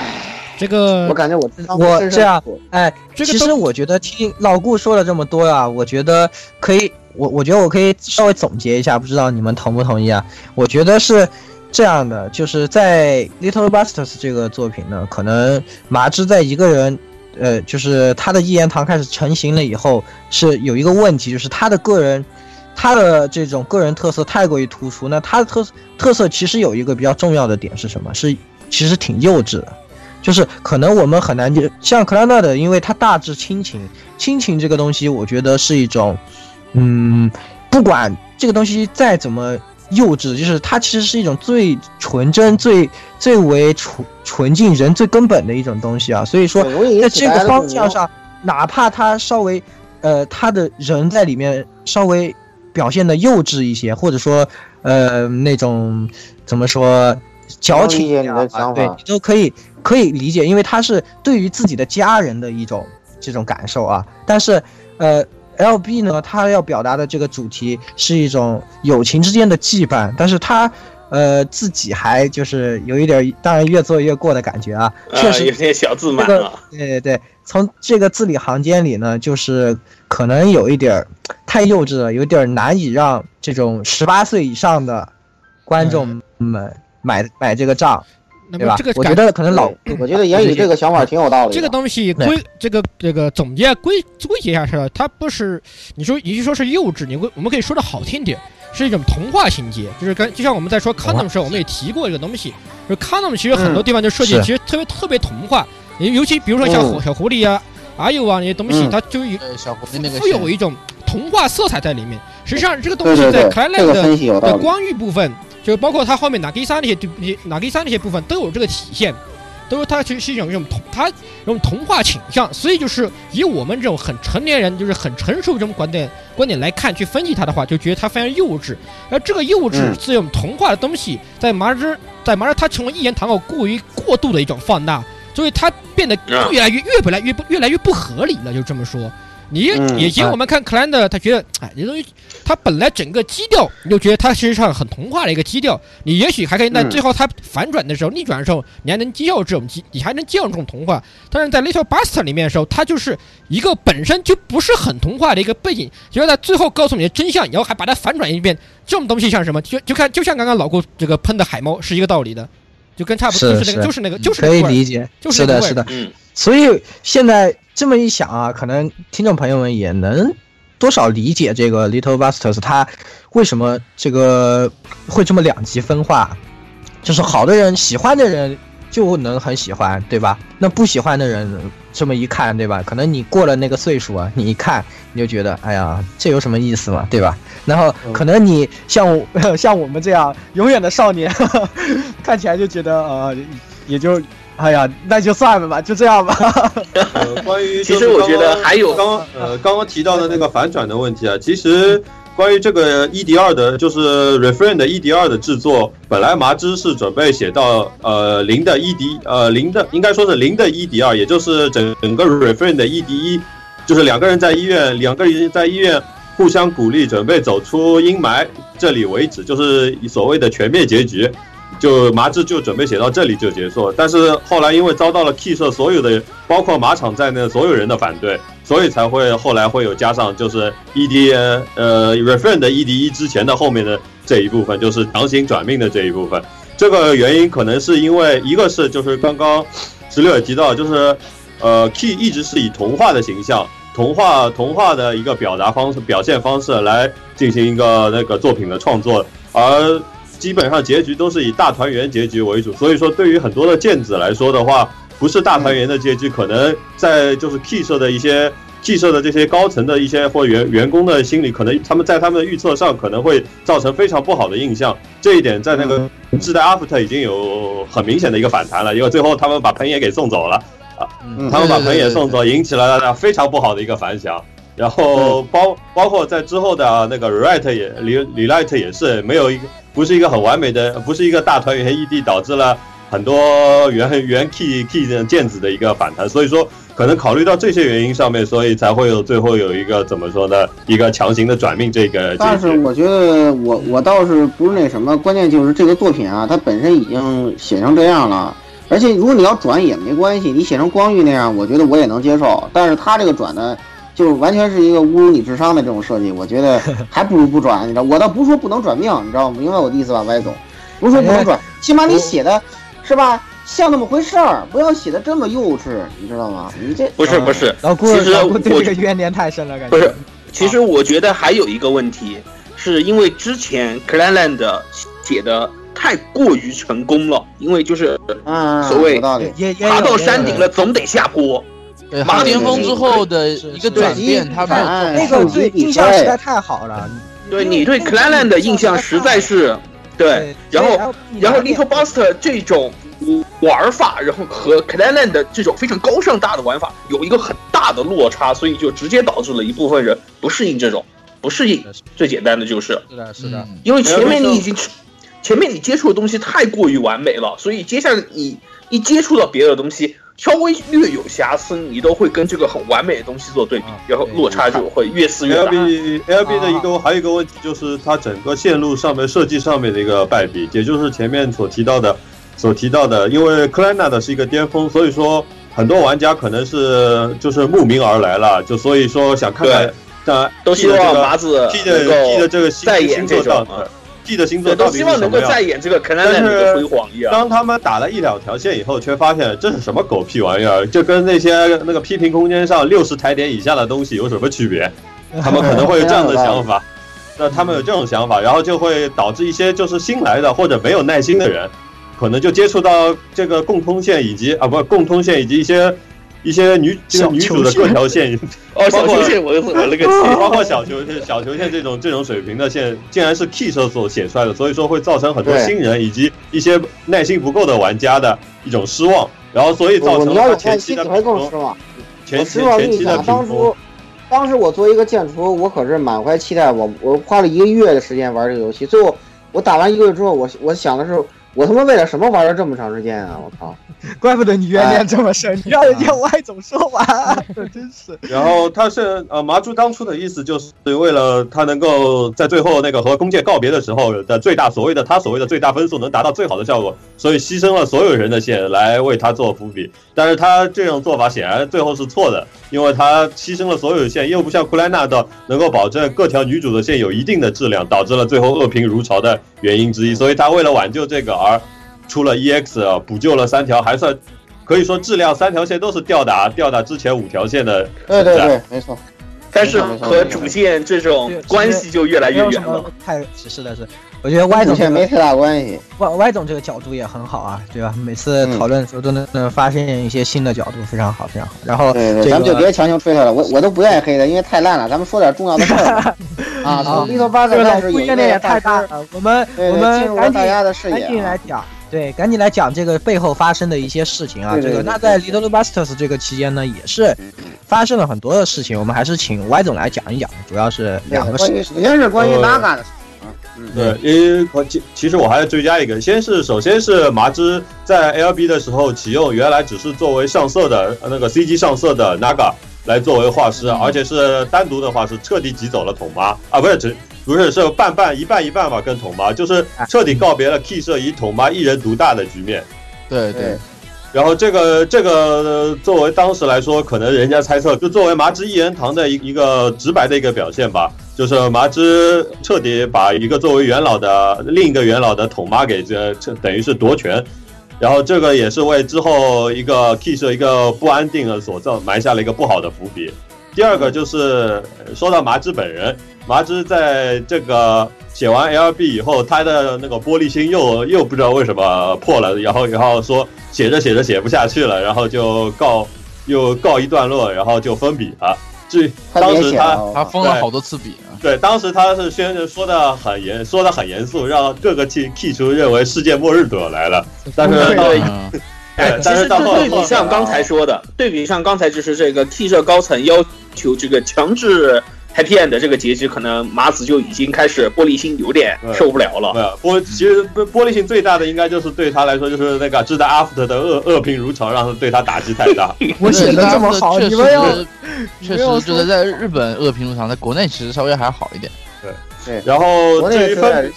这个我感觉我我这样地哎，这个其实我觉得听老顾说了这么多啊，我觉得可以，我我觉得我可以稍微总结一下，不知道你们同不同意啊？我觉得是这样的，就是在《Little Busters》这个作品呢，可能麻枝在一个人，呃，就是他的一言堂开始成型了以后，是有一个问题，就是他的个人。他的这种个人特色太过于突出，那他的特特色其实有一个比较重要的点是什么？是其实挺幼稚的，就是可能我们很难就像克拉纳的，因为他大致亲情，亲情这个东西，我觉得是一种，嗯，不管这个东西再怎么幼稚，就是它其实是一种最纯真、最最为纯纯净人最根本的一种东西啊。所以说，在这个方向上，哪怕他稍微，呃，他的人在里面稍微表现的幼稚一些，或者说，呃，那种怎么说，矫情一点的想法对你都可以可以理解，因为他是对于自己的家人的一种这种感受啊。但是，呃，LB 呢，他要表达的这个主题是一种友情之间的羁绊，但是他。呃，自己还就是有一点儿，当然越做越过的感觉啊，确啊，实有些小自这个满了。对对对，从这个字里行间里呢，就是可能有一点儿太幼稚了，有点儿难以让这种十八岁以上的观众们买买这个账。对吧？那么这个？我感觉得可能老我觉得言语这个想法挺有道理的。这个东西归这个这个总结归归结下去了，它不是你说与其说是幼稚，你会我们可以说的好听点，是一种童话情节，就是跟就像我们在说 condom 的时候，我们也提过这个东西，就是 condom 其实很多地方就设计其实特别特别童话，尤尤其比如说像嗯。小狐狸啊、阿幼啊那些东西，嗯。它就有呃，小狐狸那个富有一种童话色彩在里面。实际上这个东西在克莱，这个兰的光遇部分，就包括他后面哪基三那些对哪基三那些部分都有这个体现，都是他其实是一种这种童他这种童话倾向，所以就是以我们这种很成年人，就是很成熟这种观点观点来看去分析他的话，就觉得他非常幼稚。而这个幼稚是用童话的东西，在麻之在麻之他成为一言堂后过于过度的一种放大，所以它变得越来越越本来越不越来越不合理了，就这么说。你嗯以前我们看克兰的，他觉得，哎，这东西，他本来整个基调，你就觉得他实际上很童话的一个基调，你也许还可以，在嗯最后他反转的时候、逆转的时候，你还能接受这种基，你还能接受这种童话。但是在 Little Buster 里面的时候，它就是一个本身就不是很童话的一个背景，结果在最后告诉你的真相，然后还把它反转一遍，这种东西像什么？就就看就像刚刚老顾这个喷的海猫是一个道理的，就跟差不多就是那个就是那个就是那可以理解，就是那个味儿是的，是的。嗯，所以现在这么一想啊，可能听众朋友们也能多少理解这个 Little Busters 它为什么这个会这么两极分化，就是好的人喜欢的人就能很喜欢，对吧？那不喜欢的人这么一看，对吧？可能你过了那个岁数啊，你一看你就觉得，哎呀，这有什么意思嘛，对吧？然后可能你像我 像我们这样永远的少年，看起来就觉得呃，也就。哎呀，那就算了吧，就这样吧。呃，关于 其实我觉得还有刚刚呃刚刚提到的那个反转的问题啊，其实关于这个 ED 二的，就是 Refrain 的 ED 二的制作，本来麻枝是准备写到呃零的 ED 呃零的，应该说是零的 ED 二，也就是整整个 Refrain 的 ED 一，就是两个人在医院，两个人在医院互相鼓励，准备走出阴霾，这里为止，就是所谓的全面结局。就麻枝就准备写到这里就结束，但是后来因为遭到了 Key 社所有的，包括马场在内的所有人的反对，所以才会后来会有加上就是 ED 呃 Refrain 的 ED 一之前的后面的这一部分，就是强行转命的这一部分。这个原因可能是因为一个是就是刚刚十六也提到，就是呃 Key 一直是以童话的形象。童话童话的一个表达方式、表现方式来进行一个那个作品的创作，而基本上结局都是以大团圆结局为主，所以说对于很多的剑子来说的话，不是大团圆的结局，可能在就是 Key 社的一些 Key 社的这些高层的一些或员员工的心里，可能他们在他们的预测上可能会造成非常不好的印象。这一点在那个自代 After 已经有很明显的一个反弹了，因为最后他们把盆野给送走了。啊他们把盆野送走，引起了大家非常不好的一个反响。然后包包括在之后的那个 Rewrite 也李李 Light 也是没有一个不是一个很完美的，不是一个大团圆 ED，导致了很多原原 Key Key 的剑子的一个反弹。所以说，可能考虑到这些原因上面，所以才会有最后有一个怎么说呢？一个强行的转命这个。但是我觉得我我倒是不是那什么，关键就是这个作品啊，它本身已经写成这样了，而且如果你要转也没关系，你写成光遇那样，我觉得我也能接受。但是他这个转呢，就完全是一个侮辱你智商的这种设计，我觉得 还不如不转。你知道，我倒不是说不能转命，你知道吗？明白我的意思吧，歪总？不是说不能转，起码你写的是吧，像那么回事儿，不要写的这么幼稚，你知道吗？你这不是不是，老顾其实我对我这个怨念太深了，感觉不是，其实我觉得还有一个问题，是因为之前 Clanland 写的太过于成功了，因为就是嗯，所谓爬到山顶了。了总得下坡。对，马航巅峰之后的一个转变，他没有哎那个对印象实在太好了。对你对 Clanland 的印象实在是对，然后然后 Little Buster 这种玩法，然后和 Clanland 的这种非常高尚大的玩法有一个很大的落差，所以就直接导致了一部分人不适应这种，不适应。最简单的就是，是的，是的，嗯因为前面你已经前面你接触的东西太过于完美了，所以接下来你一接触到别的东西，稍微略有瑕疵，你都会跟这个很完美的东西做对比啊，然后落差就会越撕越 L B L B 的一个还有一个问题就是它整个线路上面设计上面的一个败笔，也就是前面所提到的，所提到的，因为克莱纳的是一个巅峰，所以说很多玩家可能是就是慕名而来了，就所以说想看看，呃，都希望麻子 P 的能 P 的这个新再演新作档这种啊，P 的星座，到底都希望能是什么样？够再演这个肯南奈的辉煌一样。当他们打了一两条线以后，却发现这是什么狗屁玩意儿，就跟那些那个批评空间上六十台点以下的东西有什么区别？他们可能会有这样的想法。那他们有这种想法，然后就会导致一些就是新来的或者没有耐心的人，可能就接触到这个共通线以及啊不共通线以及一些一些女这个女主的各条线，哦，小球线我我了个天！包括小球线、小球线这种这种水平的线，竟然是 Key 社所写出来的，所以说会造成很多新人以及一些耐心不够的玩家的一种失望，然后所以造成了前期的你会更评失望。前期前期的你讲，当评分初，当时我作为一个剑厨，我可是满怀期待，我我花了一个月的时间玩这个游戏，最后我打完一个月之后，我我想的是，我他妈为了什么玩了这么长时间啊！我靠！怪不得你怨念这么深，你让人家歪总说完，真是。然后他是呃麻珠当初的意思就是为了他能够在最后那个和弓箭告别的时候的最大所谓的他所谓的最大分数能达到最好的效果，所以牺牲了所有人的线来为他做伏笔。但是他这种做法显然最后是错的，因为他牺牲了所有线，又不像库莱纳的能够保证各条女主的线有一定的质量，导致了最后恶评如潮的原因之一。所以他为了挽救这个而出了 EX 啊补救了三条，还算可以说质量三条线都是吊打吊打之前五条线的存在。对对对，没错。但是和主线这种关系就越来越远了。太歧视的是，我觉得歪总这个没太大关系。歪歪总这个角度也很好啊，对吧？每次讨论的时候都能能发现一些新的角度，非常好，非常好。然后咱们就别强行吹他了，我我都不愿意黑他，因为太烂了。咱们说点重要的事儿吧。啊，从 Little 巴这个老克开始有一夫怨念也太大了，我们我们赶紧大家的视赶野啊。紧来讲，对，赶紧来讲这个背后发生的一些事情啊。对对对这个那在 Little Busters 这个期间呢，也是发生了很多的事情，我们还是请歪总来讲一讲，主要是两个事情首先是关于呃 Naga 的事对，因为我其其实我还要追加一个，先是首先是麻枝在 LB 的时候启用，原来只是作为上色的呃那个 CG 上色的 Naga 来作为画师，而且是单独的画师，彻底挤走了桶妈啊，不是只不是是半半一半一半吧，跟桶妈就是彻底告别了 Key 社以桶妈一人独大的局面。对对。对，然后这个这个呃作为当时来说，可能人家猜测，就作为麻枝一人堂的一一个直白的一个表现吧，就是麻枝彻底把一个作为元老的另一个元老的统妈给这这等于是夺权，然后这个也是为之后一个 Key 社一个不安定的所造埋下了一个不好的伏笔。第二个就是说到麻枝本人，麻枝在这个写完 LB 以后，他的那个玻璃心又又不知道为什么破了，然后然后说写着写着写不下去了，然后就告又告一段落，然后就封笔了。至于快别写当时他，他封了好多次笔啊。对，当时他是宣说的很严，说的很严肃，让各个 K K 厨认为世界末日都要来了。但是到对对 嗯，哎，其实但是到后对比像刚才说的，对比上刚才就是这个 T 社高层要求这个强制 Happy End 的这个结局，可能麻子就已经开始玻璃心有点受不了了。没有玻，其实玻玻璃心最大的应该就是对他来说，就是那个知道 After 的恶恶评如潮，让他对他打击太大。我写的这么好，你们要实确实觉得在日本恶评如潮，在国内其实稍微还好一点。对。对然后 至于分。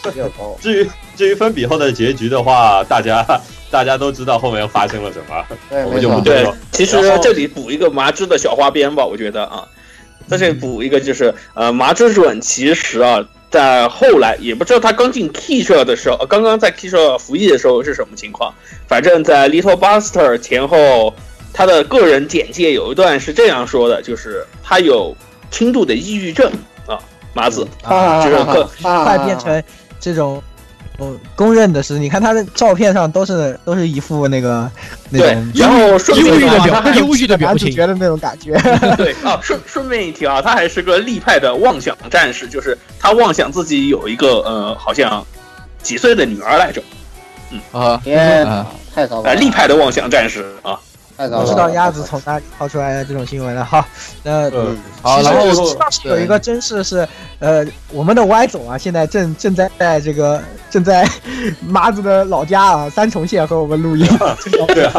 至于至于分笔后的结局的话，大家 大家都知道后面发生了什么，我们就不多说。，其实这里补一个麻枝的小花边吧，我觉得啊，在这里补一个就是呃，麻之准其实啊，在后来也不知道他刚进 K 社的时候，呃刚刚在 K 社服役的时候是什么情况，反正在 Little Buster 前后，他的个人简介有一段是这样说的，就是他有轻度的抑郁症啊，麻子。啊就是各快变成这种。哦，公认的是，你看他的照片上都是都是一副那个那对种，然后顺忧郁的便他还表忧郁的表情。男主角的那种感觉。对啊，顺顺便一提啊，他还是个立派的妄想战士，就是他妄想自己有一个呃，好像几岁的女儿来着，啊，天啊，呃，太糟糕了，立派的妄想战士啊。不知道鸭子从哪里掏出来的这种新闻了。哈，那嗯，好，其实然后有一个真事是，呃，我们的歪总啊，现在正正在在这个正在麻子的老家啊三重县和我们录音。对啊，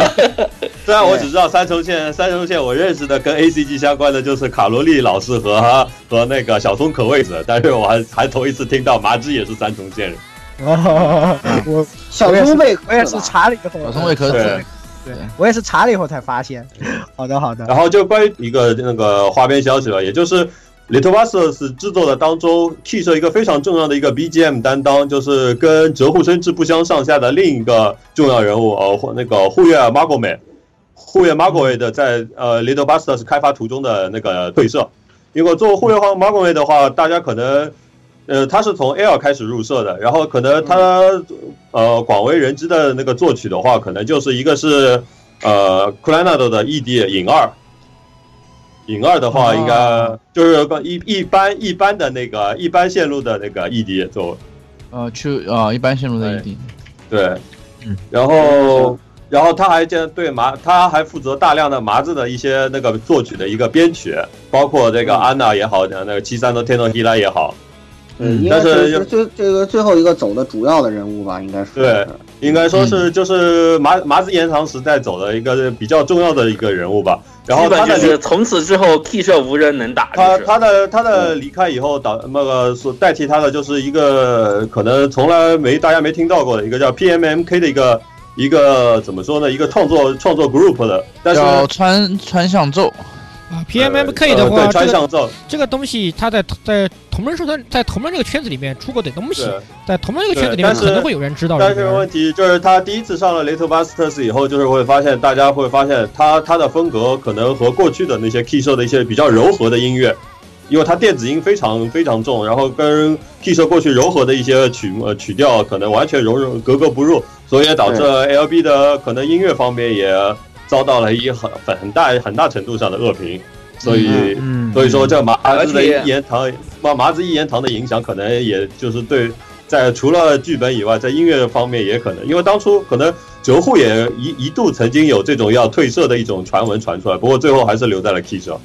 虽然我只知道三重县，三重县我认识的跟 A C G 相关的就是卡罗丽老师和和那个小松可卫子，但是我还还头一次听到麻子也是三重县人。哦，我小松贝我也是？查了以后，小松未可对子，对我也是查了以后才发现。好的，好的。然后就关于一个那个花边消息吧，也就是 Little Masters 制作的当中，Key 社一个非常重要的一个 BGM 担当，就是跟折户生之不相上下的另一个重要人物，呃，或那个护月 Margome，户月 Margome 的在呃 Little Masters 开发途中的那个对社。因为做户月 Margome 的话，大家可能，呃，他是从 L 开始入社的，然后可能他呃广为人知的那个作曲的话，可能就是一个是呃 a n a d 的 ED 影二。影二的话，应该就是一一般一般的那个一般线路的那个 ED 做，呃，去啊，一般线路的 ED，对，嗯，然后然后他还兼对麻，他还负责大量的麻子的一些那个作曲的一个编曲，包括这个安娜也好，那个七三的天诺希拉也好，嗯，应该是最这个最后一个走的主要的人物吧，应该是对，应该说是就是麻麻子延长时代走的一个比较重要的一个人物吧。然后他的从此之后，K 社无人能打。他他的他的离开以后，导那个所代替他的就是一个可能从来没大家没听到过的一个叫 PMMK 的一个一个怎么说呢？一个创作创作 group 的，但是川川向奏。啊，PMMK 的话，这个这个东西，它在在同人社团，在同人这个圈子里面出过点东西，在同人这个圈子里面可能会有人知道。但是问题就是，他第一次上了雷特巴斯特斯以后，就是会发现，大家会发现他他的风格可能和过去的那些 Key 社的一些比较柔和的音乐，因为他电子音非常非常重，然后跟 Key 社过去柔和的一些曲目曲调可能完全融入格格不入，所以也导致 LB 的可能音乐方面也。遭到了一很很很大很大程度上的恶评，所以所以说这麻子的一言堂麻麻子一言堂的影响，可能也就是对在除了剧本以外，在音乐方面也可能，因为当初可能折户也一一度曾经有这种要退社的一种传闻传出来，不过最后还是留在了 K 社。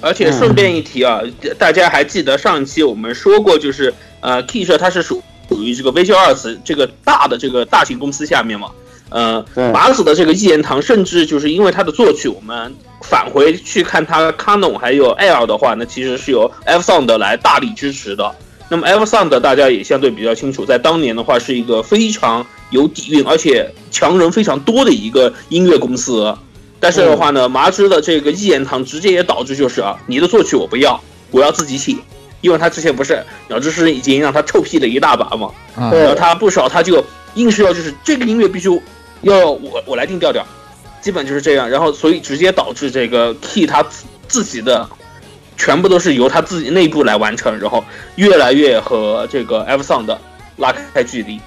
而且顺便一提啊，大家还记得上期我们说过，就是呃 K 社它是属属于这个 Visual Arts 这个大的这个大型公司下面嘛。呃，麻子的这个一言堂，甚至就是因为他的作曲，我们返回去看他 Canon 还有 L 的话，那其实是由 F Sound 来大力支持的。那么 F Sound 大家也相对比较清楚，在当年的话是一个非常有底蕴，而且强人非常多的一个音乐公司。但是的话呢，麻枝的这个一言堂直接也导致就是啊，你的作曲我不要，我要自己写，因为他之前不是鸟之诗已经让他臭屁了一大把嘛，然后他不少他就硬是要就是这个音乐必须。要我我来定调调，基本就是这样，然后所以直接导致这个 Key 他自自己的全部都是由他自己内部来完成，然后越来越和这个 F Sound 拉开距离。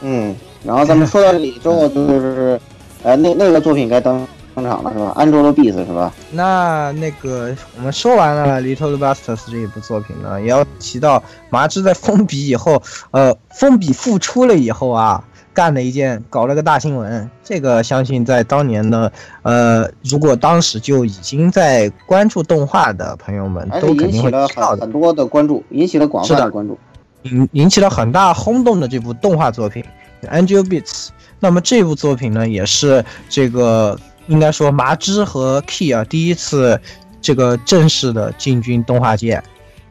嗯，然后咱们说到这里之后，就是，呃，那那个作品该登登场了是吧？安卓的 Beats 是吧？那那个我们说完了 Little Busters 这一部作品呢，也要提到麻枝在封笔以后，呃，封笔复出了以后啊。干了一件，搞了个大新闻。这个相信在当年的，呃，如果当时就已经在关注动画的朋友们，都肯定会知道的。很多的关注，引起了广泛的关注，引引起了很大轰动的这部动画作品《Angel Beats》。那么这部作品呢，也是这个应该说麻枝和 Key 啊第一次这个正式的进军动画界，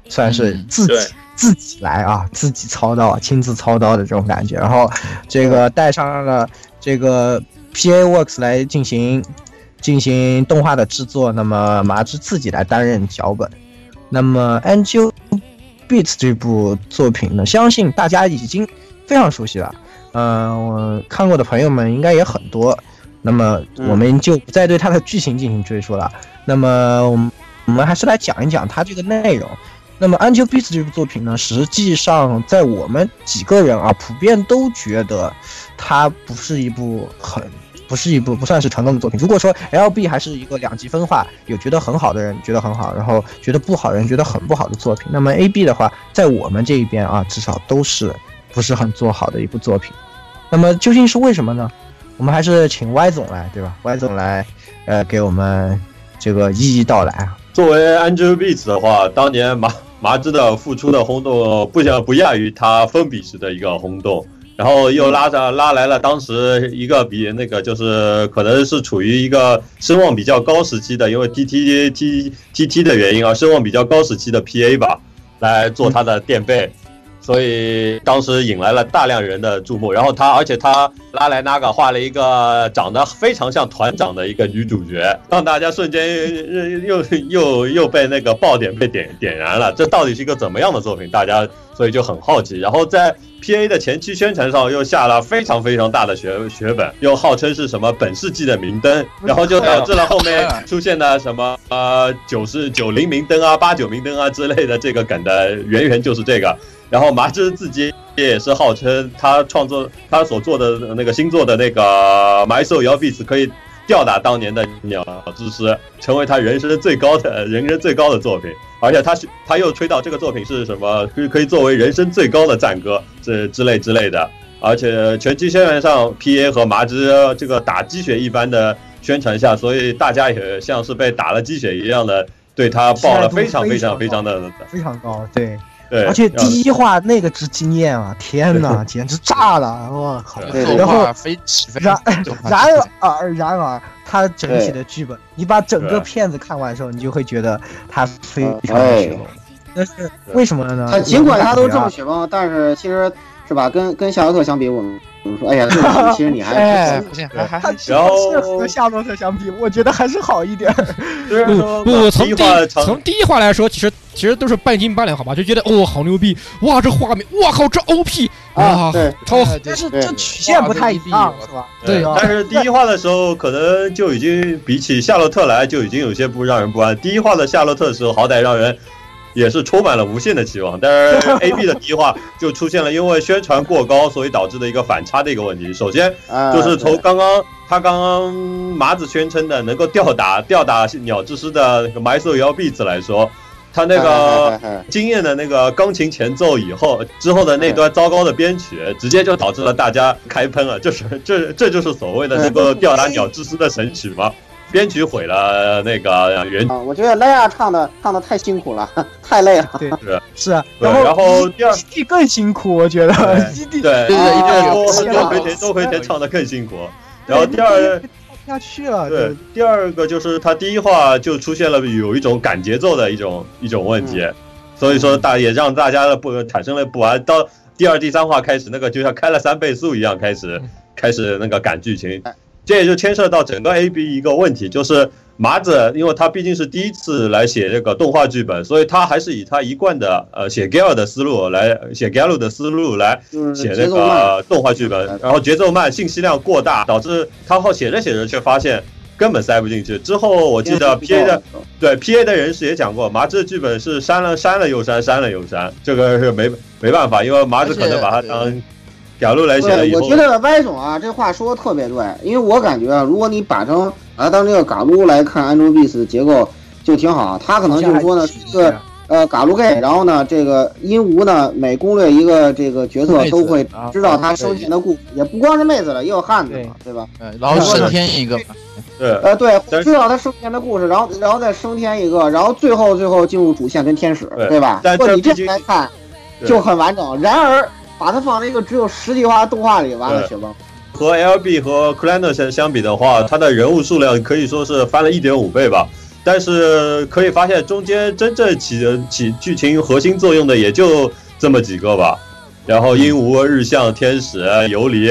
算是自己。自己来啊，自己操刀，亲自操刀的这种感觉。然后，这个带上了这个 P A Works 来进行进行动画的制作。那么麻枝自己来担任脚本。那么 Angel Beats 这部作品呢，相信大家已经非常熟悉了。嗯，我看过的朋友们应该也很多。那么我们就不再对它的剧情进行追溯了。那么我们我们还是来讲一讲它这个内容。那么《Angel Beats》这部作品呢，实际上在我们几个人啊，普遍都觉得它不是一部很，不是一部不算是成功的作品。如果说 L B 还是一个两极分化，有觉得很好的人觉得很好，然后觉得不好的人觉得很不好的作品，那么 A B 的话，在我们这一边啊，至少都是不是很做好的一部作品。那么究竟是为什么呢？我们还是请 Y 总来，对吧？Y 总来，呃，给我们这个一一道来啊。作为《Angel Beats》的话，当年马。麻枝的复出的轰动不想不亚于他封笔时的一个轰动，然后又拉着拉来了当时一个比那个就是可能是处于一个声望比较高时期的，因为 T T T T T 的原因啊，声望比较高时期的 P A 吧，来做他的垫背，所以当时引来了大量人的注目。然后他，而且他拉莱纳嘎画了一个长得非常像团长的一个女主角，让大家瞬间又又又又被那个爆点被点点燃了。这到底是一个怎么样的作品？大家所以就很好奇。然后在 P A 的前期宣传上又下了非常非常大的血血本，又号称是什么本世纪的明灯，然后就导致了后面出现的什么呃九十九零明灯啊、八九明灯啊之类的这个梗的源源就是这个。然后麻枝自己也是号称他创作他所做的那个新作的那个《埋兽摇币子》可以吊打当年的鸟之师，成为他人生最高的人生最高的作品。而且他是他又吹到这个作品是什么，可以可以作为人生最高的赞歌，这之类之类的。而且全期宣传上，P.A. 和麻枝这个打鸡血一般的宣传下，所以大家也像是被打了鸡血一样的对他抱了非常非常非常的非常高，对。对，而且第一话那个之惊艳啊！天哪，简直炸了！我靠！然后飞起飞，然然而然而，他整体的剧本，你把整个片子看完的时候，你就会觉得他非常血崩。但是为什么呢？它尽管他都这么血崩，但是其实是吧？跟跟夏洛特相比，我们我们说，哎呀，其实你还还还还，然后和夏洛特相比，我觉得还是好一点。不不，从第从第一话来说，其实。其实都是半斤八两，好吧？就觉得哦，好牛逼！哇，这画面，哇靠，这 OP 啊，对，超，但是这曲线不太一样，是吧？对。但是第一话的时候，可能就已经比起夏洛特来，就已经有些不让人不安。第一话的夏洛特的时候，好歹让人也是充满了无限的期望。但是 AB 的第一话就出现了，因为宣传过高，所以导致的一个反差的一个问题。首先就是从刚刚他刚刚麻子宣称的能够吊打吊打鸟之诗的那个埋索摇币子来说。他那个惊艳的那个钢琴前奏以后之后的那段糟糕的编曲，直接就导致了大家开喷了。就是这这就是所谓的那个吊打鸟之诗的神曲吗？编曲毁了那个原。我觉得莱亚唱的唱的太辛苦了，太累了。对，是是啊。然后然后第二基地更辛苦，我觉得 基地对对对，多回田多回田唱的更辛苦。然后第二。下去了。对，第二个就是他第一话就出现了有一种赶节奏的一种一种问题，所以说大也让大家的不产生了不安。到第二、第三话开始，那个就像开了三倍速一样，开始开始那个赶剧情，这也就牵涉到整个 A B 一个问题，就是。麻子，因为他毕竟是第一次来写这个动画剧本，所以他还是以他一贯的呃写 Gal 的思路来写 Gal 的思路来写那个动画剧本，然后节奏慢，信息量过大，导致他后写着写着却发现根本塞不进去。之后我记得 P A 的对 P A 的人士也讲过，麻子的剧本是删了删了又删，删了又删，这个是没没办法，因为麻子可能把它当。假如来写了以后，我觉得歪总啊，这话说的特别对，因为我感觉啊，如果你把成把它当这个嘎撸来看，安卓 bis 的结构就挺好。他可能就是说呢，一个呃嘎撸 gay，然后呢，这个鹦鹉呢，每攻略一个这个角色都会知道他生前的故事，也不光是妹子了，也有汉子嘛，对吧？然后升天一个，对，呃对，知道他生前的故事，然后然后再升天一个，然后最后最后进入主线跟天使，对吧？不你这样来看就很完整。然而。把它放在一个只有十几话动画里，完了，雪崩。和 L B 和 c l a n d 相相比的话，它的人物数量可以说是翻了一点五倍吧。但是可以发现，中间真正起起剧情核心作用的也就这么几个吧。然后鹦鹉、日向、天使、游离、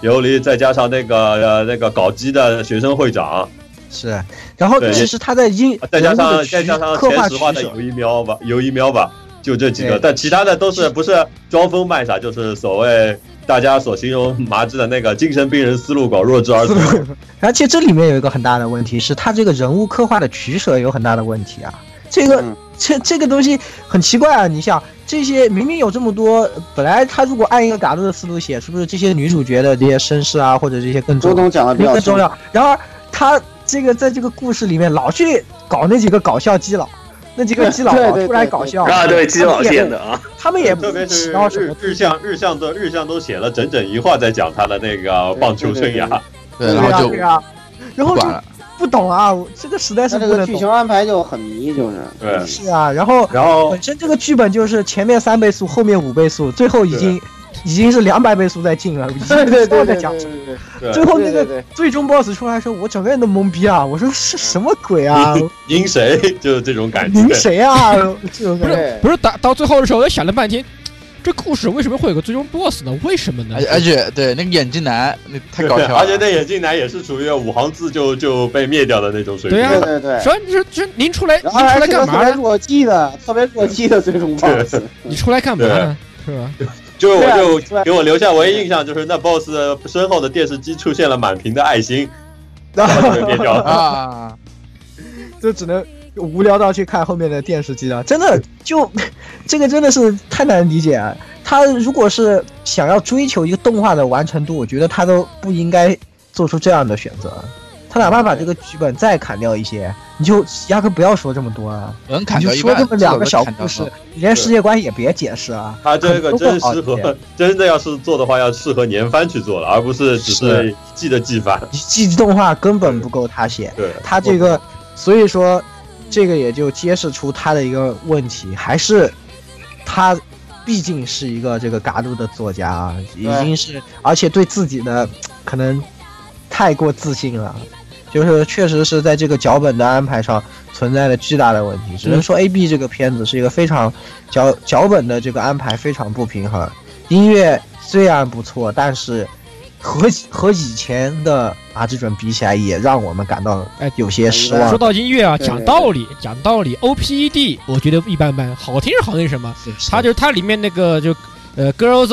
游离，再加上那个呃那个搞基的学生会长，是。然后其实他在英再加上再加上前十话的游一喵吧，游一喵吧。就这几个，但其他的都是不是装疯卖傻，就是所谓大家所形容麻子的那个精神病人思路搞弱智儿童。而且这里面有一个很大的问题是，他这个人物刻画的取舍有很大的问题啊。这个这这个东西很奇怪啊！你想这些明明有这么多，本来他如果按一个嘎子的思路写，是不是这些女主角的这些身世啊，或者这些更重讲的比较重要？然而他这个在这个故事里面老去搞那几个搞笑基佬。那几个基佬出来搞笑啊，对基佬线的啊，他们也特别是日日向日向的日向都写了整整一话在讲他的那个棒球生涯，对，然后就然后就不懂啊，这个实在是这个剧情安排就很迷，就是。对，是啊，然后然后本身这个剧本就是前面三倍速，后面五倍速，最后已经。已经是两百倍速在进了，已经 不知道在讲什么。最后那个最终 boss 出来的时候，我整个人都懵逼啊！我说是什么鬼啊？赢谁？就是这种感觉。赢谁啊？这种不是不是打到最后的时候，我想了半天，这故事为什么会有个最终 BOSS 呢？为什么呢而？而且对那个眼镜男，那太搞笑了。而且那眼镜男也是属于五行字就就被灭掉的那种水平。对啊对对对，说你说这您出来，您然后出来干嘛呢？弱鸡的、特别弱鸡的最终 BOSS。你出来干嘛呢？是吧？就是我就给我留下唯一印象就是那 BOSS 身后的电视机出现了满屏的爱心，然后就被灭掉了。啊，就只能无聊到去看后面的电视机了。真的，就这个真的是太难理解啊！他如果是想要追求一个动画的完成度，我觉得他都不应该做出这样的选择。他哪怕把这个剧本再砍掉一些，你就压根不要说这么多啊！能砍你就掉一半，说这么两个小故事，你连世界观也别解释啊！他这个很真适合，真的要是做的话，要适合年番去做了，而不是只是记的记番。记动画根本不够他写，对，他这个，所以说这个也就揭示出他的一个问题，还是他毕竟是一个这个嘎鲁的作家啊，已经是而且对自己的可能太过自信了，就是确实是在这个脚本的安排上存在了巨大的问题。只能说 A B 这个片子是一个非常脚脚本的这个安排非常不平衡，音乐虽然不错，但是。和和以前的麻之准比起来，也让我们感到哎有些失望说。到音乐啊，讲道理，讲道理，OPED 我觉得一般般，好听是好听什么？它就是它里面那个就呃 Girls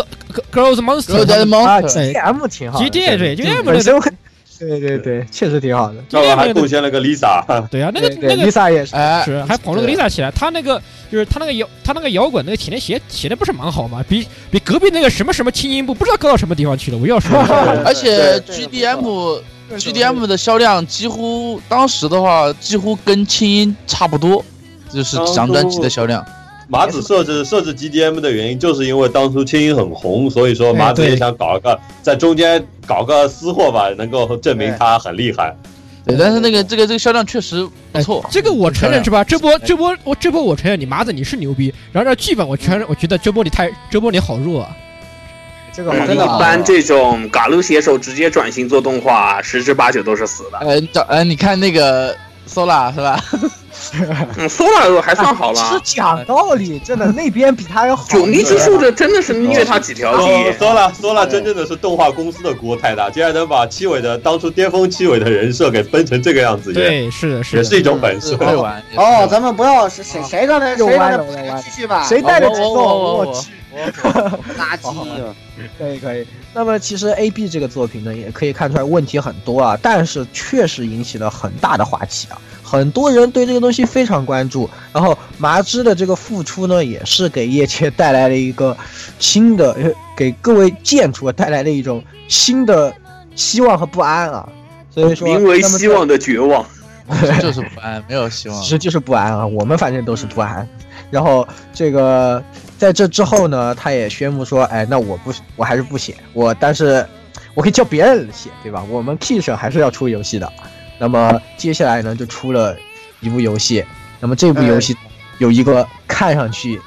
Girls Monster 哥在啊蒙，GM 挺好的 GDM 对 GDM 本身很对对对，确实挺好的。那我还贡献了个 Lisa，对啊，那个那个，Lisa 也是，哎，是还捧了个 Lisa 起来，他那个就是他那个摇他那个摇滚那个体内写写的不是蛮好吗？比比隔壁那个什么什么轻音部不知道高到什么地方去了。我要说，而且 GDM GDM 的销量几乎当时的话几乎跟轻音差不多，就是几张专辑的销量。麻子设置设置 GDM 的原因，就是因为当初青音很红，所以说麻子也想搞一个在中间搞个私货吧，能够证明他很厉害。对，但是那个这个这个销量确实不错。这个我承认是吧？这波这波我这波我承认你麻子你是牛逼，然后这剧本我承认我觉得这波你太这波你好弱啊。嗯这个好像真的一般这种嘎鲁写手直接转型做动画，十之八九都是死的。呃，找呃，你看那个 Sola 是吧？嗯，说了还算好其实。讲道理，真的 那边比他要好。九尼之树这真的是虐他几条说街。说了说了，真正的是动画公司的锅太大，竟然能把七尾的当初巅峰七尾的人设给崩成这个样子，对，是的，是的。也是一种本事。会玩。哦，咱们不要谁谁谁刚才谁刚才继续吧，谁带着节奏，我去。垃圾啊！可以可以。那么其实 A B 这个作品呢，也可以看出来问题很多啊，但是确实引起了很大的话题啊，很多人对这个东西非常关注。然后麻枝的这个付出呢，也是给业界带来了一个新的，呃给各位建筑带来了一种新的希望和不安啊。所以说，名为希望的绝望。就是不安，没有希望其。实就是不安啊，我们反正都是不安。然后这个在这之后呢，他也宣布说，哎，那我不，我还是不写，我但是我可以叫别人写，对吧？我们 K 社还是要出游戏的。那么接下来呢，就出了一部游戏。那么这部游戏有一个看上去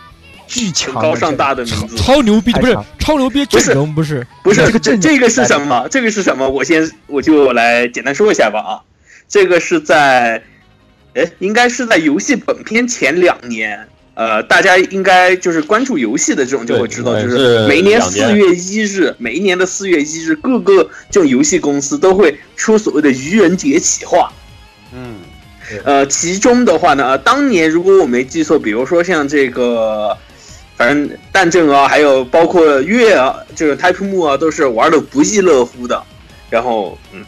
巨强高尚大的名字，超牛逼不是超牛逼的阵容不是？不是这个这个是什么？这个是什么？我先我就来简单说一下吧啊，这个是在，哎，应该是在游戏本片前两年。呃，大家应该就是关注游戏的这种就会知道，就是是每一年四月一日，每一年的四月一日，各个这种游戏公司都会出所谓的愚人节企划。嗯，呃，其中的话呢，呃，当年如果我没记错，比如说像这个，反正蛋正啊，还有包括月啊，这个 Type 木啊，都是玩的不亦乐乎的。然后，嗯，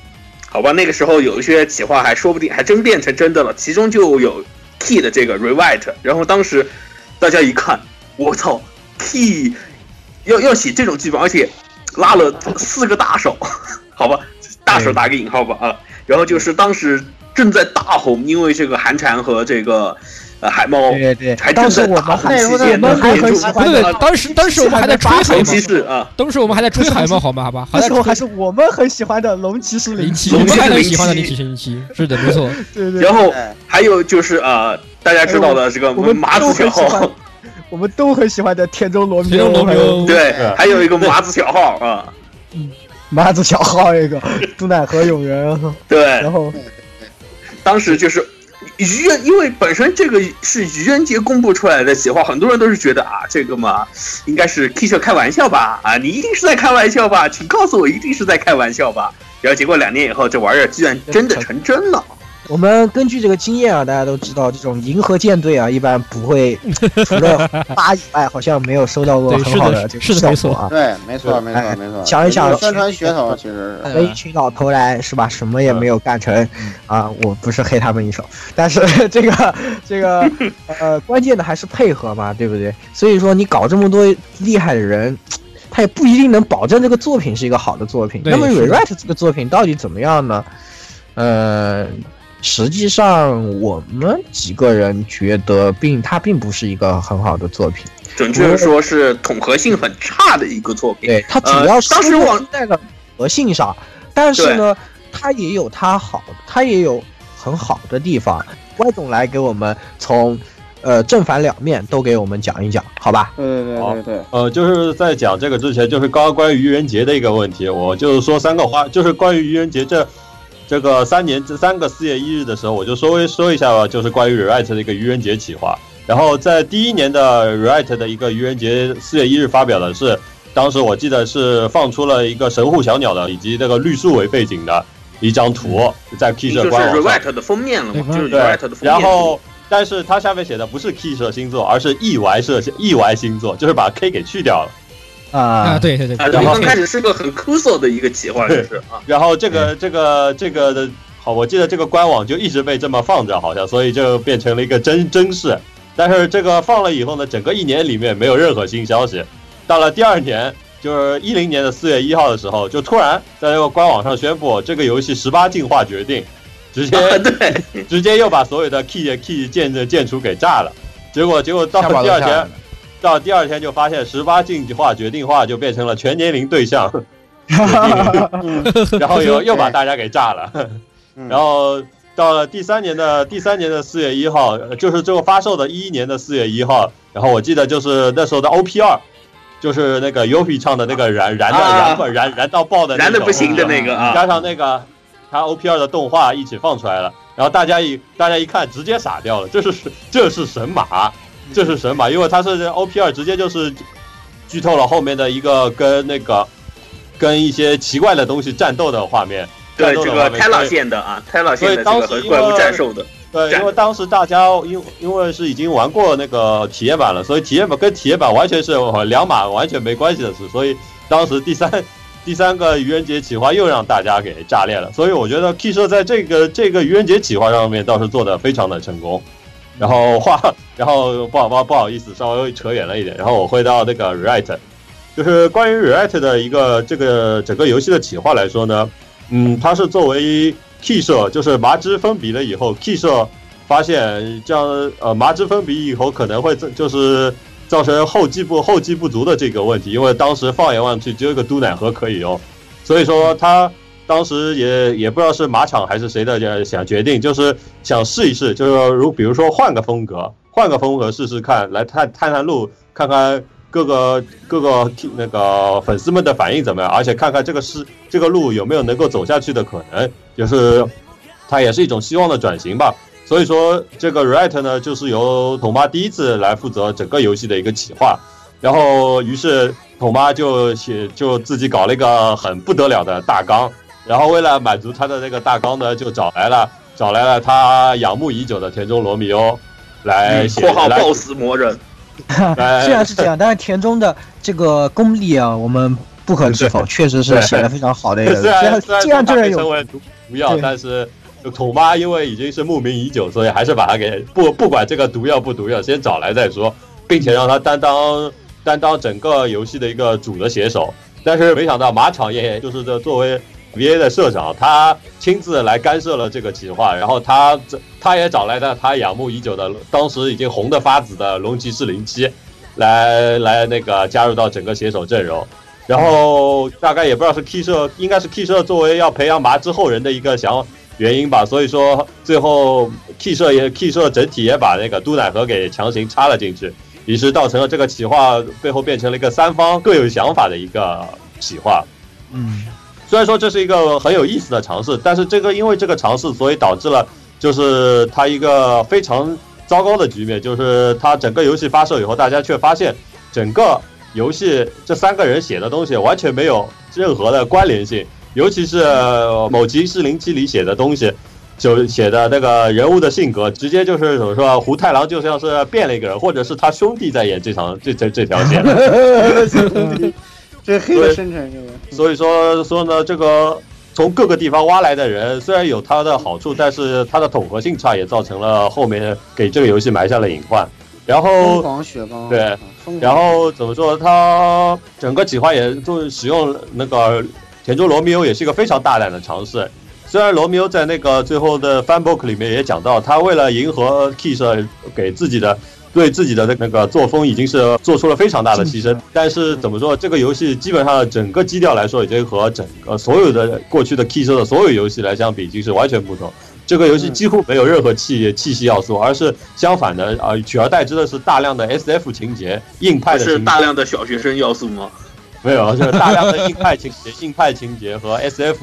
好吧，那个时候有一些企划还说不定还真变成真的了，其中就有 Key 的这个 Rewrite，然后当时大家一看，我操，Key 要要写这种剧本，而且拉了四个大手，好吧，大手打个引号吧啊，然后就是当时正在大红，因为这个寒蝉和这个呃海猫。对对。还当时我们还那时候期间我们还很喜欢的不对，当时当时我们还在吹海龙骑猫，士啊，当时我们还在吹海猫，好吗？好吧，那时候还是我们很喜欢的龙骑士零零七，我，们还很龙骑士喜欢的零07七零七，是的，没错。对对，然后哎还有就是呃大家知道的这个我们都麻子小号，我们都很喜欢的田中罗密欧还有欧对嗯，还有一个麻子小号啊，麻子小号一个渡奈河永人，对，然后当时就是愚人，因为本身这个是愚人节公布出来的企划，很多人都是觉得啊，这个嘛，应该是 Kiss 开玩笑吧？啊，你一定是在开玩笑吧？请告诉我，一定是在开玩笑吧？然后结果两年以后，这玩意儿居然真的成真了。我们根据这个经验啊，大家都知道，这种银河舰队啊，一般不会 除了八以外，好像没有收到过很好的这个是的效果啊。对，没错，没错，哎没错。想一想宣传噱头其实是跟一群老头来是吧？什么也没有干成啊！我不是黑他们一手，但是 这个这个呃，关键的还是配合嘛，对不对？所以说你搞这么多厉害的人，他也不一定能保证这个作品是一个好的作品。那么 rewrite 这个作品到底怎么样呢？呃，实际上我们几个人觉得并它并不是一个很好的作品。准确说是统合性很差的一个作品。对，它主呃要是当时网出在了核性上，但是呢，它也有它好，它也有很好的地方。歪总来给我们从呃正反两面都给我们讲一讲，好吧？对对对对对，呃，就是在讲这个之前，就是刚刚关于愚人节的一个问题，我就是说三个话，就是关于愚人节这这个三年这三个四月一日的时候，我就稍微说一下吧，就是关于 Rewrite 的一个愚人节企划。然后在第一年的 Rewrite 的一个愚人节四月一日发表的是，当时我记得是放出了一个神户小鸟的以及这个绿树为背景的一张图，在 K 社就是官网上。Rewrite 的封面了嘛，就是 Rewrite 的封面。然后，但是它下面写的不是 K 社星座，而是 EY 社 EY 星座，就是把 K 给去掉了。啊啊，对对对，啊，对对，然后刚开始是个很酷搜的一个企划，就是啊，然后这个这个这个的，好，我记得这个官网就一直被这么放着，好像，所以就变成了一个真真事。但是这个放了以后呢，整个一年里面没有任何新消息。到了第二年，就是一零年的四月一号的时候，就突然在这个官网上宣布这个游戏十八进化决定，直接啊对，直接又把所有的 key key 建的建储给炸了。结果结果到了第二天到第二天就发现十八进化决定化就变成了全年龄对象，然后又又把大家给炸了。嗯。然后到了第三年的第三年的四月一号，呃就是最后发售的一一年的四月一号，然后我记得就是那时候的 OP 二，就是那个 Yupi 唱的那个燃燃的啊。燃燃燃到爆的燃的不行的那个啊，加上那个他 OP 二的动画一起放出来了，然后大家一大家一看直接傻掉了，这是这是神马，这是神马，因为它是 OP 二直接就是剧透了后面的一个跟那个跟一些奇怪的东西战斗的画面。对这个战斗的画面 Tela 所以线的啊，Tela 线的这所以当时因个和怪物为战兽的，对，因为当时大家因因为是已经玩过那个体验版了，所以体验版跟体验版完全是两码完全没关系的事，所以当时第三 第三个愚人节企划又让大家给炸裂了，所以我觉得 K 社在这个这个愚人节企划上面倒是做的非常的成功。然后话，然后不好不好不好意思，稍微扯远了一点。然后我回到那个 Rewrite，就是关于 Rewrite 的一个这个整个游戏的企划来说呢，嗯，它是作为 key 社，就是麻汁分离了以后，key 社发现这样呃麻汁分离以后可能会造就是造成后继不后继不足的这个问题，因为当时放眼望去只有一个都乃河可以用，所以说它当时也也不知道是马场还是谁的想决定，就是想试一试，就是如比如说换个风格，换个风格试试看，来探探探路，看看各个各个那个粉丝们的反应怎么样，而且看看这个是这个路有没有能够走下去的可能，就是它也是一种希望的转型吧。所以说，这个 right 呢，就是由桶妈第一次来负责整个游戏的一个企划，然后于是桶妈就写就自己搞了一个很不得了的大纲，然后为了满足他的那个大纲呢，就找来了找来了他仰慕已久的田中罗密欧来写，来括号 BOSS 魔人，来 虽然是这样，但是田中的这个功力啊，我们不可置否，确实是写的非常好的一个人。虽然虽然这他被称人有为毒毒药，但是土妈因为已经是慕名已久，所以还是把他给不不管这个毒药不毒药，先找来再说，并且让他担当担当整个游戏的一个主的写手。但是没想到马场也就是这作为 VA 的社长，他亲自来干涉了这个企划，然后他这他也找来了他仰慕已久的，当时已经红的发紫的龙骑士零七，来来那个加入到整个携手阵容。然后大概也不知道是 K 社，应该是 K 社作为要培养麻之后人的一个想原因吧，所以说最后 K 社也 K 社整体也把那个都乃河给强行插了进去，于是造成了这个企划背后变成了一个三方各有想法的一个企划。嗯，虽然说这是一个很有意思的尝试，但是这个因为这个尝试，所以导致了就是它一个非常糟糕的局面，就是它整个游戏发售以后，大家却发现整个游戏这三个人写的东西完全没有任何的关联性，尤其是某集是零七里写的东西。就写的那个人物的性格，直接就是怎么说，胡太郎就像是变了一个人，或者是他兄弟在演这场这这这条线。这黑的深沉，这个。所以说说呢，这个从各个地方挖来的人，虽然有它的好处，但是它的统合性差，也造成了后面给这个游戏埋下了隐患。然后，对，然后怎么说，它整个企划也就使用那个田中罗密欧，也是一个非常大胆的尝试。虽然罗密欧在那个最后的 fan book 里面也讲到，他为了迎合 Kiss 给自己的。对自己的那个作风已经是做出了非常大的牺牲，但是怎么说，这个游戏基本上整个基调来说，已经和整个所有的过去的 K 社的所有游戏来相比，已经是完全不同。这个游戏几乎没有任何气气息要素，而是相反的啊，取而代之的是大量的 SF 情节、硬派的。是大量的小学生要素吗？没有，就是大量的硬派情节、硬派情节和 SF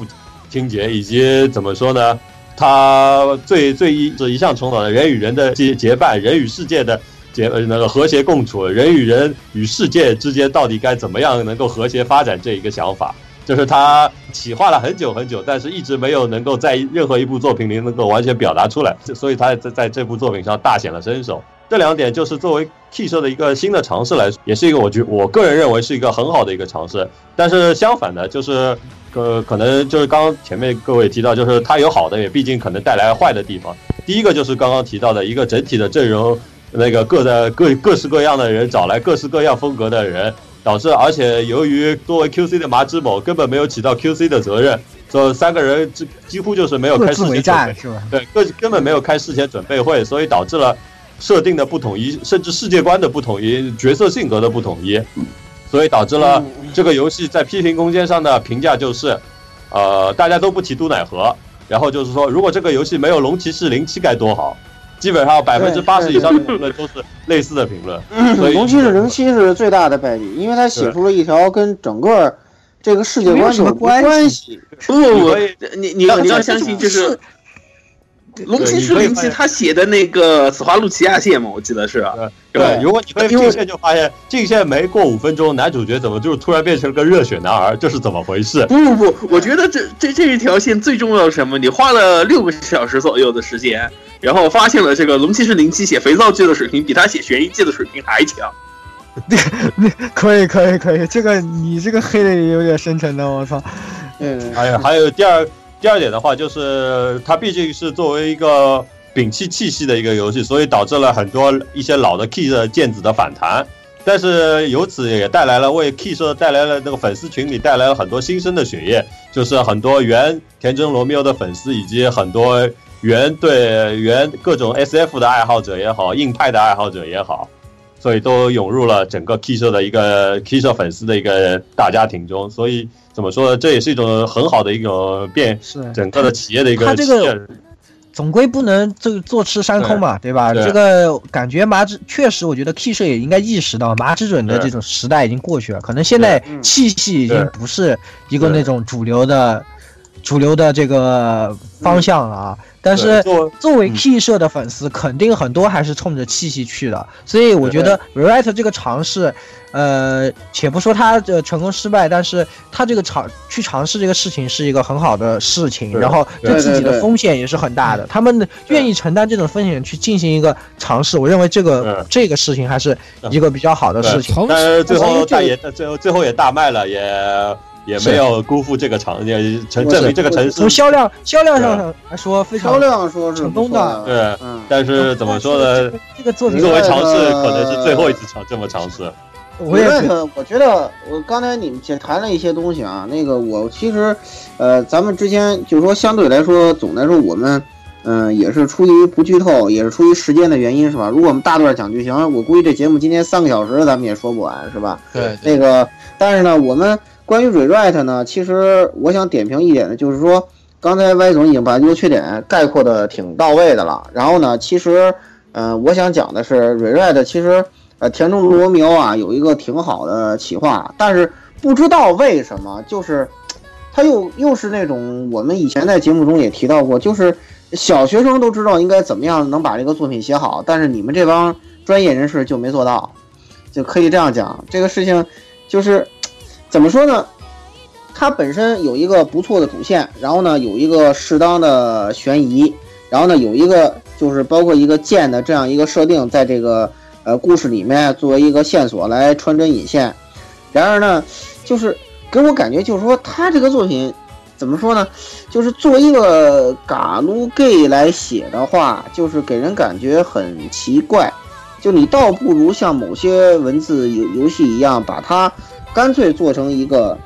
情节，以及怎么说呢？它最最一是一向重蹈的人与人的结结拜，人与世界的。结呃那个和谐共处，人与人与世界之间到底该怎么样能够和谐发展这一个想法，就是他企划了很久很久，但是一直没有能够在任何一部作品里能够完全表达出来，所以他在在这部作品上大显了身手。这两点就是作为 K 社的一个新的尝试来说，也是一个我觉我个人认为是一个很好的一个尝试。但是相反的，就是呃可能就是刚刚前面各位提到，就是它有好的，也毕竟可能带来坏的地方。第一个就是刚刚提到的一个整体的阵容。那个各的各各式各样的人找来各式各样风格的人，导致而且由于作为 QC 的麻之某根本没有起到 QC 的责任，这三个人几几乎就是没有开事前准备，是吧？对，根根本没有开事前准备会，所以导致了设定的不统一，甚至世界观的不统一，角色性格的不统一，所以导致了这个游戏在批评空间上的评价就是，呃，大家都不提都乃河，然后就是说，如果这个游戏没有龙骑士零七该多好。基本上百分之八十以上的评论都是类似的评论。龙骑士零七是最大的败笔，因为他写出了一条跟整个这个世界观什么关系。不不不，你你要你要相信，就是龙骑士零七他写的那个死花路奇亚线嘛，我记得是。对，如果你会进线就发现，进线没过五分钟，男主角怎么就突然变成了个热血男儿？这是怎么回事？不不不，我觉得这这这一条线最重要是什么？你花了六个小时左右的时间。然后发现了这个龙骑士零七写肥皂剧的水平比他写悬疑剧的水平还强，那 可以可以可以，这个你这个黑的也有点深沉的，我操。嗯，还有还有第二第二点的话，就是它毕竟是作为一个摒弃气息的一个游戏，所以导致了很多一些老的 Key 的剑子的反弹，但是由此也带来了为 Key 社带来了那个粉丝群里带来了很多新生的血液，就是很多原田中罗密欧的粉丝以及很多。原对原各种 SF 的爱好者也好，硬派的爱好者也好，所以都涌入了整个 K 社的一个 K 社粉丝的一个大家庭中。所以怎么说呢？这也是一种很好的一种变，是整个的企业的一个。他这个总归不能这个坐吃山空嘛，对吧？这个感觉麻之确实，我觉得 K 社也应该意识到麻之准的这种时代已经过去了，可能现在气息已经不是一个那种主流的。主流的这个方向了啊，但是作为 Key 社的粉丝，肯定很多还是冲着气息去的，所以我觉得 Rewrite 这个尝试，呃，且不说他的成功失败，但是他这个尝去尝试这个事情是一个很好的事情，然后对自己的风险也是很大的，他们愿意承担这种风险去进行一个尝试，我认为这个这个事情还是一个比较好的事情。但是最后大也最后最后也大卖了也。也没有辜负这个城，也证证明这个城市从销量销量上来说非常销量说是成功的。对，但是怎么说呢？这个作品作为尝试，可能是最后一次尝这么尝试。我也我觉得我刚才你们也谈了一些东西啊，那个我其实，呃，咱们之间就是说相对来说，总的来说我们，嗯，也是出于不剧透，也是出于时间的原因，是吧？如果我们大段讲剧情，我估计这节目今天三个小时咱们也说不完，是吧？对。那个，但是呢，我们。关于 rewrite 呢，其实我想点评一点呢，就是说，刚才 Y 总已经把优缺点概括的挺到位的了。然后呢，其实，呃，我想讲的是 rewrite，其实，呃，田中罗密欧啊有一个挺好的企划，但是不知道为什么，就是他又又是那种我们以前在节目中也提到过，就是小学生都知道应该怎么样能把这个作品写好，但是你们这帮专业人士就没做到，就可以这样讲，这个事情就是怎么说呢？它本身有一个不错的主线，然后呢有一个适当的悬疑，然后呢有一个就是包括一个剑的这样一个设定，在这个呃故事里面作为一个线索来穿针引线。然而呢，就是给我感觉就是说他这个作品怎么说呢？就是作为一个嘎鲁 gay 来写的话，就是给人感觉很奇怪。就你倒不如像某些文字游游戏一样，把它干脆做成一个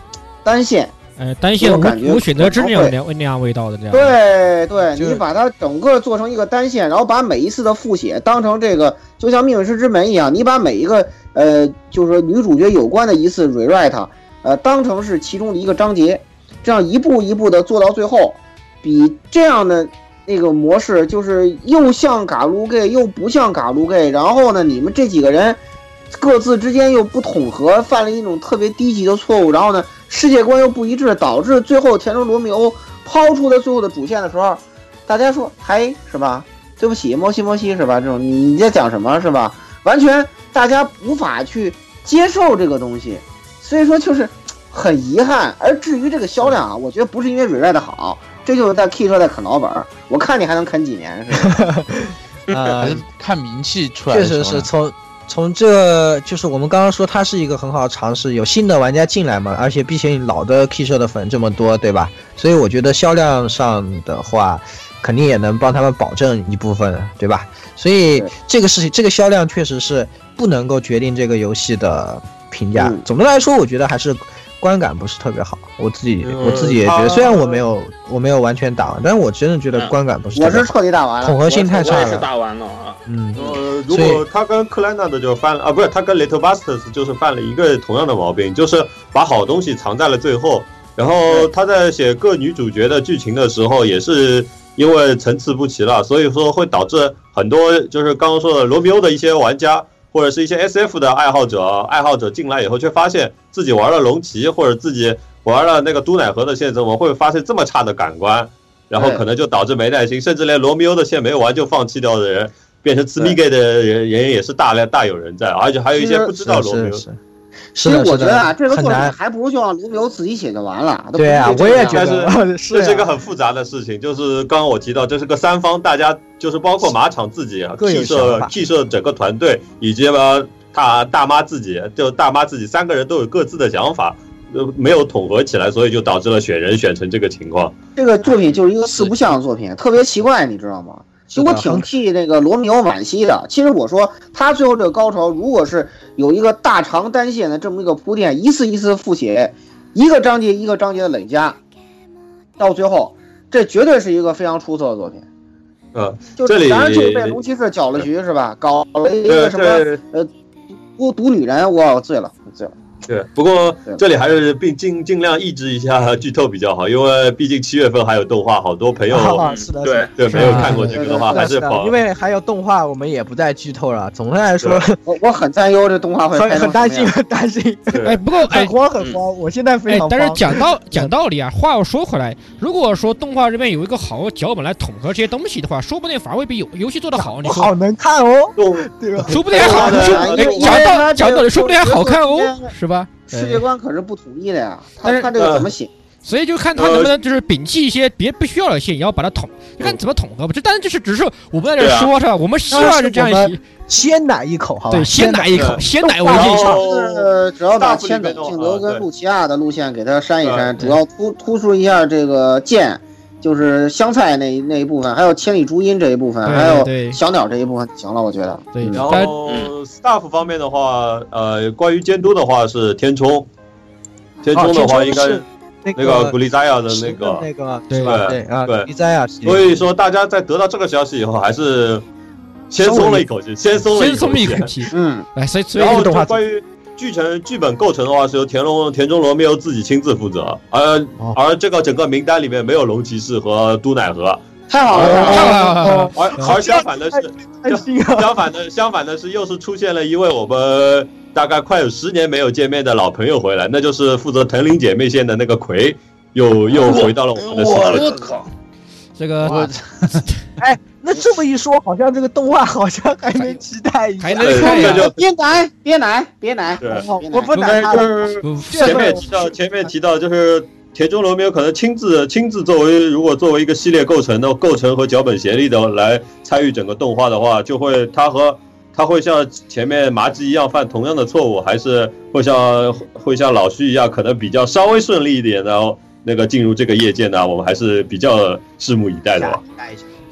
单线。呃，单线我感觉无无选择之那可能会样那样味道的这样。对对，你把它整个做成一个单线，然后把每一次的复写当成这个，就像《命运石之门》一样，你把每一个呃，就是说女主角有关的一次 rewrite，呃，当成是其中的一个章节，这样一步一步的做到最后，比这样的那个模式就是又像嘎鲁 gay 又不像嘎鲁 gay，然后呢，你们这几个人各自之间又不统合，犯了一种特别低级的错误，然后呢，世界观又不一致，导致最后田中罗密欧抛出的最后的主线的时候，大家说嗨是吧？对不起，摩西摩西是吧？这种你你在讲什么是吧？完全大家无法去接受这个东西，所以说就是很遗憾。而至于这个销量啊，我觉得不是因为 rewrite 的好，这就是在 K 社在啃老本儿。我看你还能啃几年是吧？看名气出来确。实是从从这就是我们刚刚说它是一个很好的尝试，有新的玩家进来嘛，而且毕竟老的 K 社的粉这么多，对吧？所以我觉得销量上的话，肯定也能帮他们保证一部分，对吧？所以这个事情，这个销量确实是不能够决定这个游戏的评价。嗯总的来说，我觉得还是观感不是特别好。我自己、嗯我自己也觉得，虽然我没有我没有完全打完，但是我真的觉得嗯观感不是特我是。彻底打完了。统合性太我也是差了，打完了啊。嗯，呃，如果他跟克莱纳的就犯了啊，不是他跟 Little Busters 就是犯了一个同样的毛病，就是把好东西藏在了最后。然后他在写各女主角的剧情的时候，也是因为层次不齐了，所以说会导致很多就是刚刚说的罗密欧的一些玩家或者是一些 SF 的爱好者爱好者进来以后，却发现自己玩了龙骑或者自己玩了那个都乃河的线，怎么会发现这么差的感官？然后可能就导致没耐心，甚至连罗密欧的线没有玩就放弃掉的人，变成吃 m 给的人人也是大量大有人在，而且还有一些不知道罗密欧。其实我觉得啊，这个作品。还不如就让卢比欧自己写就完了。对啊，必这样我也觉得是这是一个啊很复杂的事情，就是刚刚我提到，这是个三方，大家就是包括马场自己、各有 K 想法社、K 社整个团队，以及吧大大妈自己，就大妈自己三个人都有各自的想法，呃，没有统合起来，所以就导致了选人选成这个情况。这个作品就是一个四不像的作品，特别奇怪，你知道吗？其实我挺替那个罗密欧惋惜的。其实我说他最后这个高潮，如果是有一个大长单线的这么一个铺垫，一次一次复写，一个章节一个章节的累加，到最后，这绝对是一个非常出色的作品。呃，就这里当然就是被龙骑士搅了局是吧？搞了一个什么呃，孤独女人，我醉了，醉了。对，不过这里还是并尽尽量抑制一下剧透比较好，因为毕竟七月份还有动画，好多朋友啊，是的，对对没有看过这个的话，还是跑因为还有动画，我们也不再剧透了。总的来说，我我很担忧这动画会很很担心，很担心，哎，不过哎很慌，很慌。我现在非常，哎但是讲道讲道理啊，话又说回来，如果说动画这边有一个好的脚本来统合这些东西的话，说不定反而会比游游戏做的好。你好能看哦，对吧？说不定还好，对说讲道讲道理，说不定还好看哦，是吧？世界观可是不同意的呀，他但是他这个怎么写？所以就看他能不能就是摒弃一些别不需要的线，也要把它统，就看怎么统合吧。这当然就是只是我们在这说是吧？我们希望是这样一先奶一口，好吧？对，先奶一口，先奶为然敬。后呃，只要把千面的话本敬德跟露琪亚的路线给它删一删，主要突突出一下这个剑，就是香菜那那一部分，还有千里朱茵这一部分，还有小鸟这一部分，行了，我觉得。然后 staff 方面的话，呃，关于监督的话是天冲，天冲的话应该哦是那那个古力扎亚的那个，那个对吧？对对啊，对古力扎亚，所以说大家在得到这个消息以后，还是先松了一口气，先松了先松一口口气，嗯，哎，所以后这个动画就关于剧情剧本构成的话，是由田龙田中罗密欧自己亲自负责，而、哦而这个整个名单里面没有龙骑士和都乃和，太好了，太太好了。好了，而而相反的是！相反的相反的是，又是出现了一位我们大概快有十年没有见面的老朋友回来，那就是负责藤林姐妹线的那个葵，又又回到了我们的视我野。我靠！这个我 哎，那这么一说，好像这个动画好像还能期待一下。还能对看呀这就别奶，别奶，别奶，对哦别奶我不应该奶他了。就是前面提到，前面提到就是田中罗没有可能亲自亲自作为，如果作为一个系列构成的构成和脚本协力的来参与整个动画的话，就会他和他会像前面麻吉一样犯同样的错误，还是会像会像老徐一样，可能比较稍微顺利一点然后那个进入这个业界呢？我们还是比较拭目以待的吧。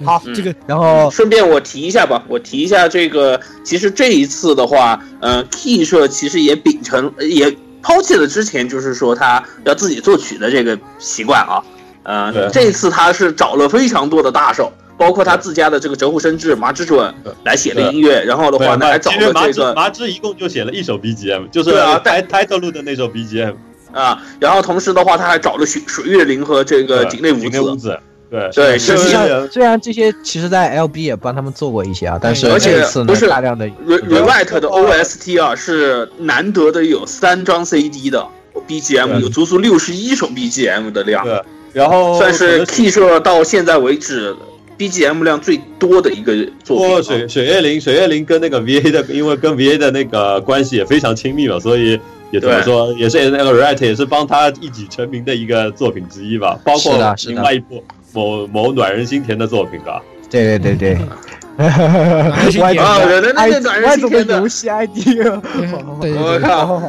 好，嗯。这个然后顺便我提一下吧，我提一下这个，其实这一次的话，呃，Key 社其实也秉承也抛弃了之前就是说他要自己作曲的这个习惯啊，呃对，这一次他是找了非常多的大手，包括他自家的这个折户伸志、麻之准来写的音乐，然后的话呢还找了这个麻枝一共就写了一首 BGM，就是对啊开 title 录的那首 BGM，啊，然后同时的话他还找了水水月灵和这个井内井内武子，子，对。实际上是虽然这些其实在 LB 也帮他们做过一些啊，但是而且不是大量的 Re- Rewrite 的 OST 啊，是难得的有三张 CD 的 BGM，有足足六十一首 BGM 的量，对，然后算是可能 Key 社到现在为止 BGM 量最多的一个作品啊。水水月灵，水月灵跟那个 VA 的，因为跟 VA 的那个关系也非常亲密嘛，所以也怎么对。说，也是那个 Right 也是帮他一举成名的一个作品之一吧，包括另外一部某某暖人心田的作品 啊。对对对对，人心歪的那个暖人歪总心田的。的游戏 ID，对我靠，好，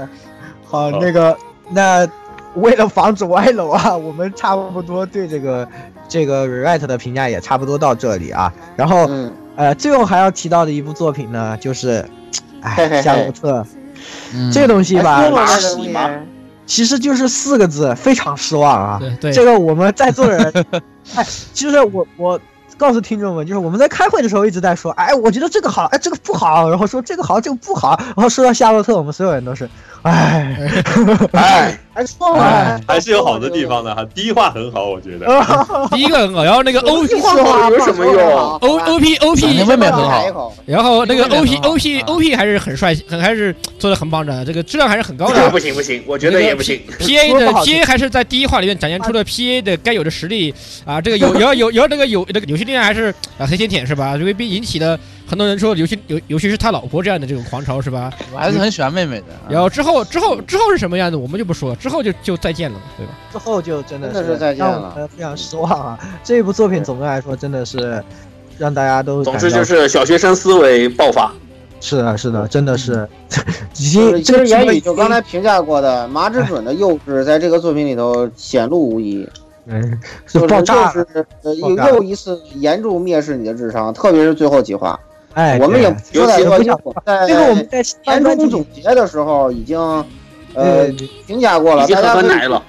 好，那个那为了防止歪楼啊，我们差不多对这个这个 Rewrite 的评价也差不多到这里啊。然后嗯，呃，最后还要提到的一部作品呢，就是，哎，夏洛特。嗯。这个东西吧其实就是四个字，非常失望啊。对对，这个我们在座的人，哎，其实我我告诉听众们，就是我们在开会的时候一直在说，哎，我觉得这个好，哎，这个不好，然后说这个好，这个不好，然后说到夏洛特，我们所有人都是，哎，哎，还说了哎，还是有好的地方的哈，第一话很好，我觉得。第一个很好，然后那个 O P 有 什么用 O O P O 长 P，年妹妹很好，然后那个 O 很 P 好 O P 啊 O P 还是很帅，很还是做的很棒的，这个质量还是很高这的。不行不行，我觉得也不行。P A 的 P A 还是在第一话里面展现出了 P A 的该有的实力啊，这个有有有有那个有那个有些力量还是啊黑甜甜是吧？因为被引起了很多人说尤其尤尤其是他老婆这样的这种狂潮是吧？我还是很喜欢妹妹的。啊然后之后之后之后是什么样子我们就不说了，之后就就再见了，对吧？之后就真的是再见了非常失望啊！这一部作品总的来说真的是让大家都总之就是小学生思维爆发。是的，是的，真的是 已经这个其实言语就刚才评价过的麻之准的幼稚，在这个作品里头显露无遗，嗯是就是爆炸了，又是呃爆炸又又一次严重蔑视你的智商，特别是最后几话，哎，我们也说太多，不想因为我们在这个我们在年终总结的时候已经呃评价过了，大家喝奶了，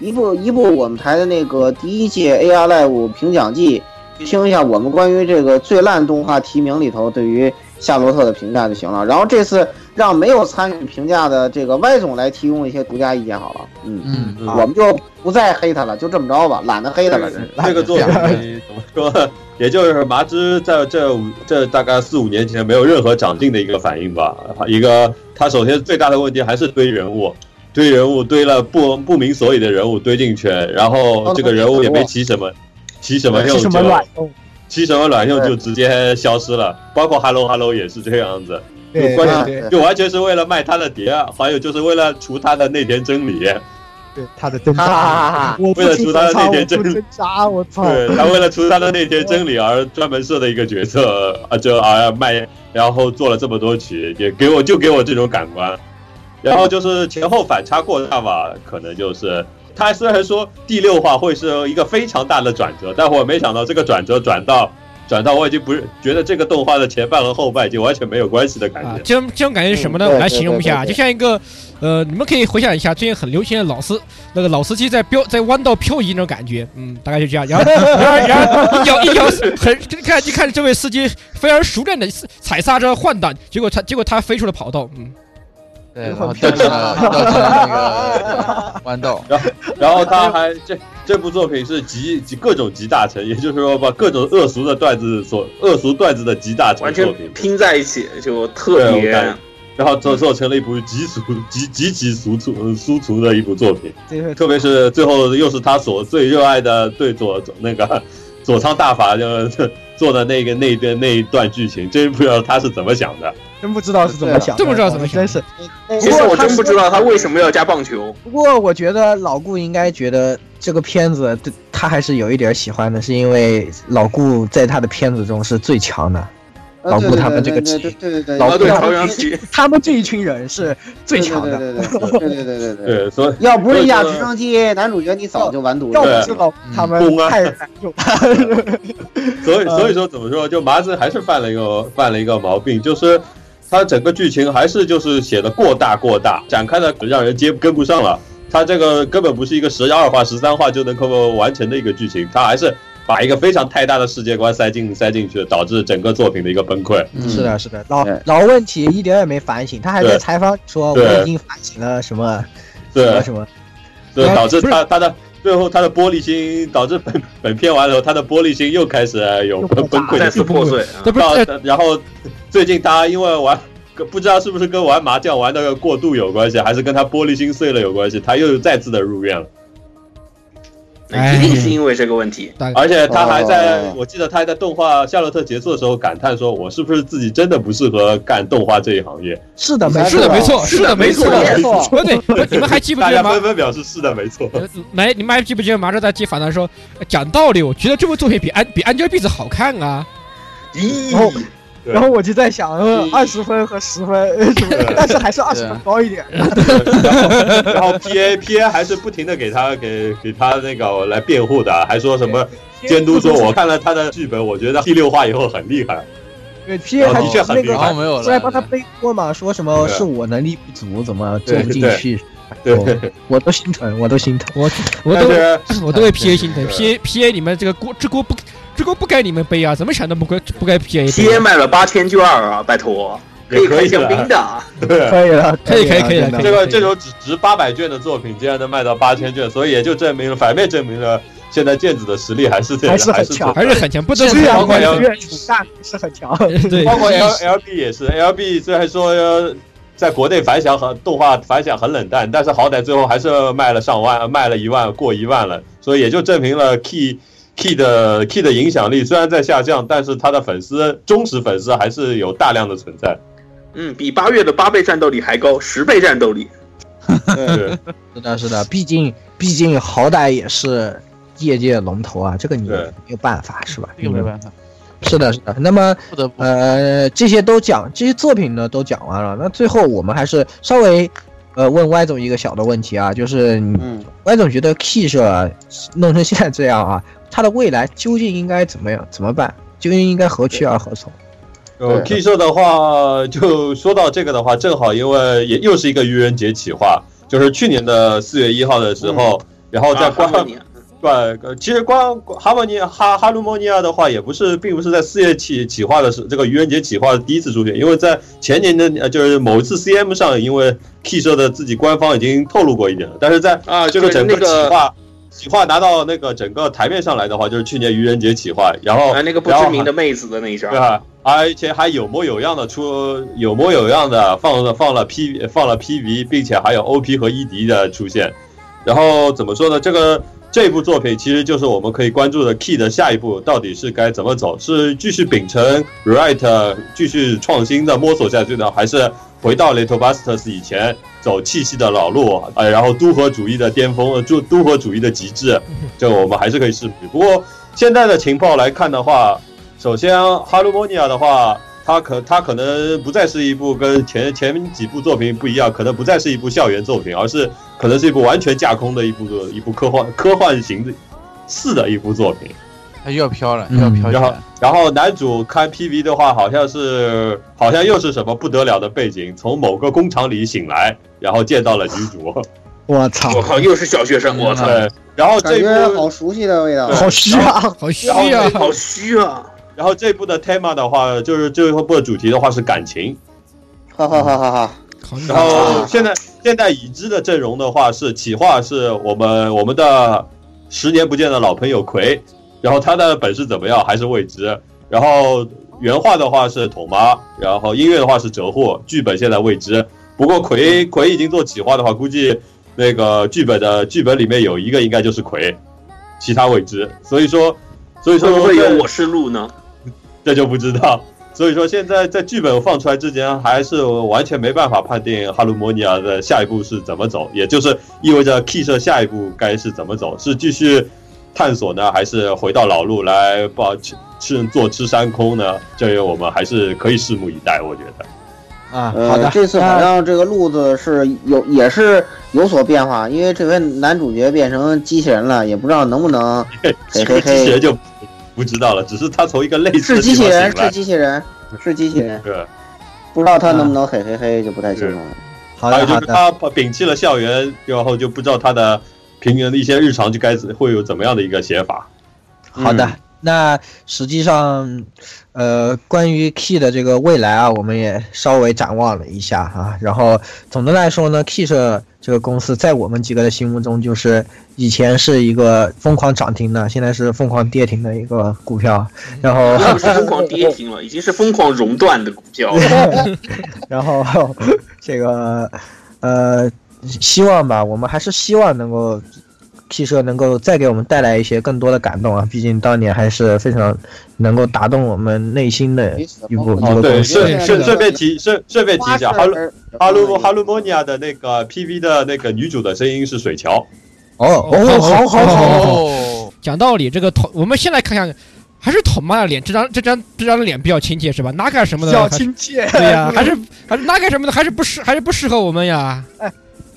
一部一部我们台的那个第一届 AR Live 评奖季，听一下我们关于这个最烂动画提名里头对于夏洛特的评价就行了。然后这次让没有参与评价的这个歪总来提供一些独家意见好了，嗯，嗯，嗯我们就不再黑他了，就这么着吧，懒得黑他了，这个作品 怎么说？也就是麻枝在这五这大概四五年前没有任何长进的一个反应吧。一个他首先最大的问题还是堆人物，堆人物堆了不不明所以的人物堆进去，然后这个人物也没起什么起什么用是什么就卵用？起什么卵用就直接消失了。包括 Hello Hello 也是这样子，对就关键对对就完全是为了卖他的碟，还有就是为了除他的那田真理。对，他的真哈哈哈扎，哈！我为了除他的那天真挣扎，我操！对他为了除他的那天真理而专门设的一个角色啊，就啊卖，然后做了这么多曲，也给我就给我这种感官。然后就是前后反差过大吧，可能就是他虽然说第六话会是一个非常大的转折，但我没想到这个转折转到转到我已经不是觉得这个动画的前半和后半已经完全没有关系的感觉，。啊这种这种感觉是什么呢？嗯我来形容一下，对对对就像一个，呃，你们可以回想一下最近很流行的老司那个老司机在飙在弯道漂移那种感觉，嗯，大概就这样。然后 然后然后一脚一脚很就看就看这位司机非常熟练的踩刹车换挡，结果他结果他飞出了跑道，嗯，对，然后掉进了掉进了那个弯道。然后然后他还这这部作品是集集各种集大成，也就是说把各种恶俗的段子所恶俗段子的集大成完全作品。拼在一起，就特别然后做做成了一部极俗极极其俗粗呃粗俗的一部作品，特别是最后又是他所最热爱的对左那个左仓大法就 做的那个那一段那一段剧情，真不知道他是怎么想的。真不知道是怎么想真不知道怎么想真是。其实我真不知道他为什么要加棒球。不过我觉得老顾应该觉得这个片子对他还是有一点喜欢的是因为老顾在他的片子中是最强的老顾他们这个对对对老顾他们这一群人是最强的对对对对对对所以要不是一架直升机男主角你早就完犊子了要不是老他们太所以所以说怎么说就麻子还是犯了一个犯了一个毛病就是它整个剧情还是就是写的过大过大，展开的让人接跟不上了。它这个根本不是一个十二话、十三话就能够完成的一个剧情，它还是把一个非常太大的世界观塞进塞进去，导致整个作品的一个崩溃。是的，是的，老老问题一点也没反省，他还在采访说我已经反省了什么，对。什么，对，导致他他的最后他的玻璃心，导致本本片完了后，他的玻璃心又开始有崩崩溃，再次破碎。到然后。最近他因为玩，不知道是不是跟玩麻将玩的过度有关系，还是跟他玻璃心碎了有关系，他又再次的入院了。一定是因为这个问题。而且他还在，我记得他还在动画《夏洛特》结束的时候感叹说：“我是不是自己真的不适合干动画这一行业？”是的，没是的，没错，是的，没错，没错。不对，你们还记不记得吗？纷纷表示是的，没错。没，你们还记不记得马上在接访谈说，讲道理，我觉得这部作品比安比《安娇碧子》好看啊。咦。然后我就在想，二十分和十分，但是还是二十分高一点。然后 P A P A 还是不停的给他给给他那个来辩护的，还说什么监督说，我看了他的剧本，我觉得第六话以后很厉害。对 P A 还的确很厉害，没有了，是来帮他背锅嘛？说什么是我能力不足，怎么做不进去？对，我都心疼，我都心疼，我我都我都为 P A 心疼。P A P A 你们这个锅这锅不。这个不该你们背啊！怎么想都不该不该便宜。P A 卖了八千卷啊！拜托，可以开香槟的。对，可以了，可以可以可以了。这个这种只值八百卷的作品，竟然能卖到八千卷，所以也就证明了反面证明了现在剑子的实力还是还是很强，还是很强。不得不包括 L 是很强。对，包括 L L B 也是，L B 虽然说在国内反响很动画反响很冷淡，但是好歹最后还是卖了上万，卖了一万过一万了，所以也就证明了 Key。Key 的 Key 的影响力虽然在下降，但是他的粉丝忠实粉丝还是有大量的存在。嗯，比八月的八倍战斗力还高，十倍战斗力。对，是的，是的，毕竟毕竟好歹也是业界龙头啊，这个你没有办法是吧？这个没办法。是的，是的。那么不得不呃，这些都讲，这些作品呢都讲完了。那最后我们还是稍微呃问 Y 总一个小的问题啊，就是嗯，Y 总觉得 Key 社弄成现在这样啊？它的未来究竟应该怎么样？怎么办？究竟应该何去而何从？呃，K 社的话，就说到这个的话，正好因为也又是一个愚人节企划，就是去年的四月一号的时候，然后在官方对，其实光哈莫尼哈哈鲁莫尼亚的话，也不是，并不是在四月企企划的是这个愚人节企划的第一次出现，因为在前年的呃，就是某一次 CM 上，因为 K 社的自己官方已经透露过一点了，但是在啊，这个整个企划。企划拿到那个整个台面上来的话，就是去年愚人节企划，然后啊那个不知名的妹子的那一张，对啊？而且还有模有样的出，有模有样的放了放了 P 放了 PV，并且还有 OP 和 ED 的出现。然后怎么说呢？这个这部作品其实就是我们可以关注的 Key 的下一步到底是该怎么走？是继续秉承 Right 继续创新的摸索下去呢，还是回到 Little Busters 以前？走气息的老路，呃，然后都合主义的巅峰，呃，就都合主义的极致，这我们还是可以试。不过现在的情报来看的话，首先《哈鲁莫尼亚》的话，它可它可能不再是一部跟前前几部作品不一样，可能不再是一部校园作品，而是可能是一部完全架空的一部一部科幻科幻型的似的一部作品。他又要飘了，又要飘然后，然后男主看 PV 的话，好像是，好像又是什么不得了的背景，从某个工厂里醒来，然后见到了女主。我操！我靠，又是小学生！我操！然后这部好熟悉的味道，好虚啊，好虚啊，好虚啊！然后这部的 tema 的话，就是这部的主题的话是感情。哈哈哈哈哈！然后现在现在已知的阵容的话是企划是我们我们的十年不见的老朋友葵。然后他的本事怎么样还是未知。然后原画的话是统妈，然后音乐的话是折户，剧本现在未知。不过葵葵已经做企划的话，估计那个剧本的剧本里面有一个应该就是葵，其他未知。所以说，所以说会不会有我是鹿呢？这就不知道。所以说现在在剧本放出来之前，还是完全没办法判定哈鲁摩尼亚的下一步是怎么走，也就是意味着 K 社下一步该是怎么走，是继续探索呢，还是回到老路来报吃吃坐吃山空呢？这个我们还是可以拭目以待，我觉得。啊，好呃的，，这次好像这个路子是有也是有所变化，因为这回男主角变成机器人了，也不知道能不能嘿嘿嘿机器人就不知道了，只是他从一个类似是机器人，是。机器人，是机器人，对，不知道他能不能嘿嘿嘿就不太清楚了。还有就是他摒弃了校园，然后就不知道他的平原的一些日常就该会有怎么样的一个写法。好的嗯，那实际上，呃，关于 Key 的这个未来啊，我们也稍微展望了一下啊。然后总的来说呢，Key 社这个公司在我们几个的心目中，就是以前是一个疯狂涨停的，现在是疯狂跌停的一个股票。然后，不是 疯狂跌停了，已经是疯狂熔断的股票了。然后这个呃，希望吧，我们还是希望能够 K 社能够再给我们带来一些更多的感动啊！毕竟当年还是非常能够打动我们内心的一部一哦，对。顺顺顺便提顺顺便提一下，哈鲁哈鲁哈鲁鲁莫尼亚的那个 PV 的那个女主的声音是水桥。哦哦，好好好，哦，讲道理，这个头，我们先来看看，还是头妈的脸，这张这张这张脸比较亲切是吧？哪干什么的，比较亲切。对呀，还是还是哪个什么的，还是不适还是不适合我们呀？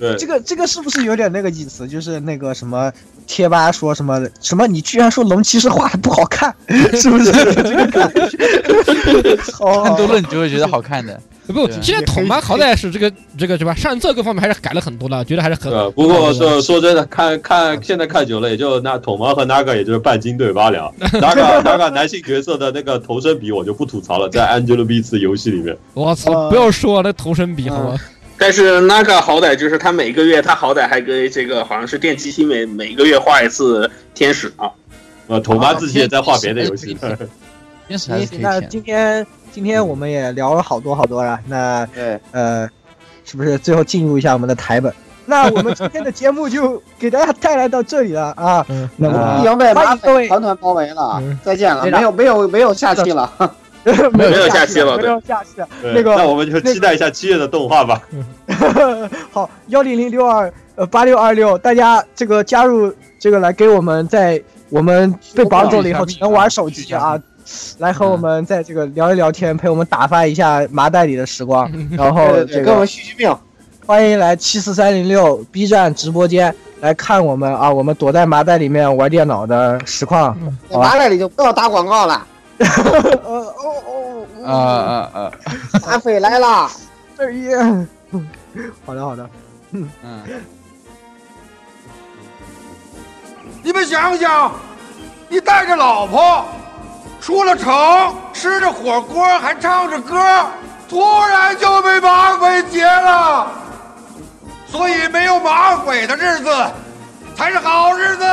对，这个这个是不是有点那个意思？就是那个什么贴吧说什么什么，你居然说龙骑士画的不好看，是不是 这个感觉？哦 看多了你就会觉得好看的。不，对现在统妈好歹是这个这个是吧？上色各方面还是改了很多了，觉得还是很。呃，不过说说真的，看看现在看久了，也就那统毛和 Naga 也就是半斤对八两。Naga Naga 男性角色的那个头身比我就不吐槽了，在 Angelababy 游戏里面，我操！呃不要说那头身比好吧？但是 Naga 好歹就是他每个月他好歹还跟这个好像是电击星每每个月画一次天使啊。呃，头发自己也在画别的游戏。天使还是可以那。今天今天我们也聊了好多好多了，那对，呃，是不是最后进入一下我们的台本？那我们今天的节目就给大家带来到这里了啊。嗯，那已么经被马欢迎各位匪团团包围了嗯，再见了，没有没有没有下期了。没有下期了没有下期了。那个那我们就期待一下七月的动画吧。好，幺零零六二呃八六二六，大家这个加入这个来给我们在我们被绑走了以后只能玩手机啊，来和我们在这个聊一聊天，陪我们打发一下麻袋里的时光。然后对对对，这个给我们续续命。欢迎来七四三零六 B 站直播间来看我们啊，我们躲在麻袋里面玩电脑的实况。在麻袋里就不要打广告了，啊 啊啊。啊啊阿飞来了。二爷好的好的。嗯。嗯你们想想你带着老婆出了城吃着火锅还唱着歌突然就被马匪劫了。所以没有马匪的日子才是好日子。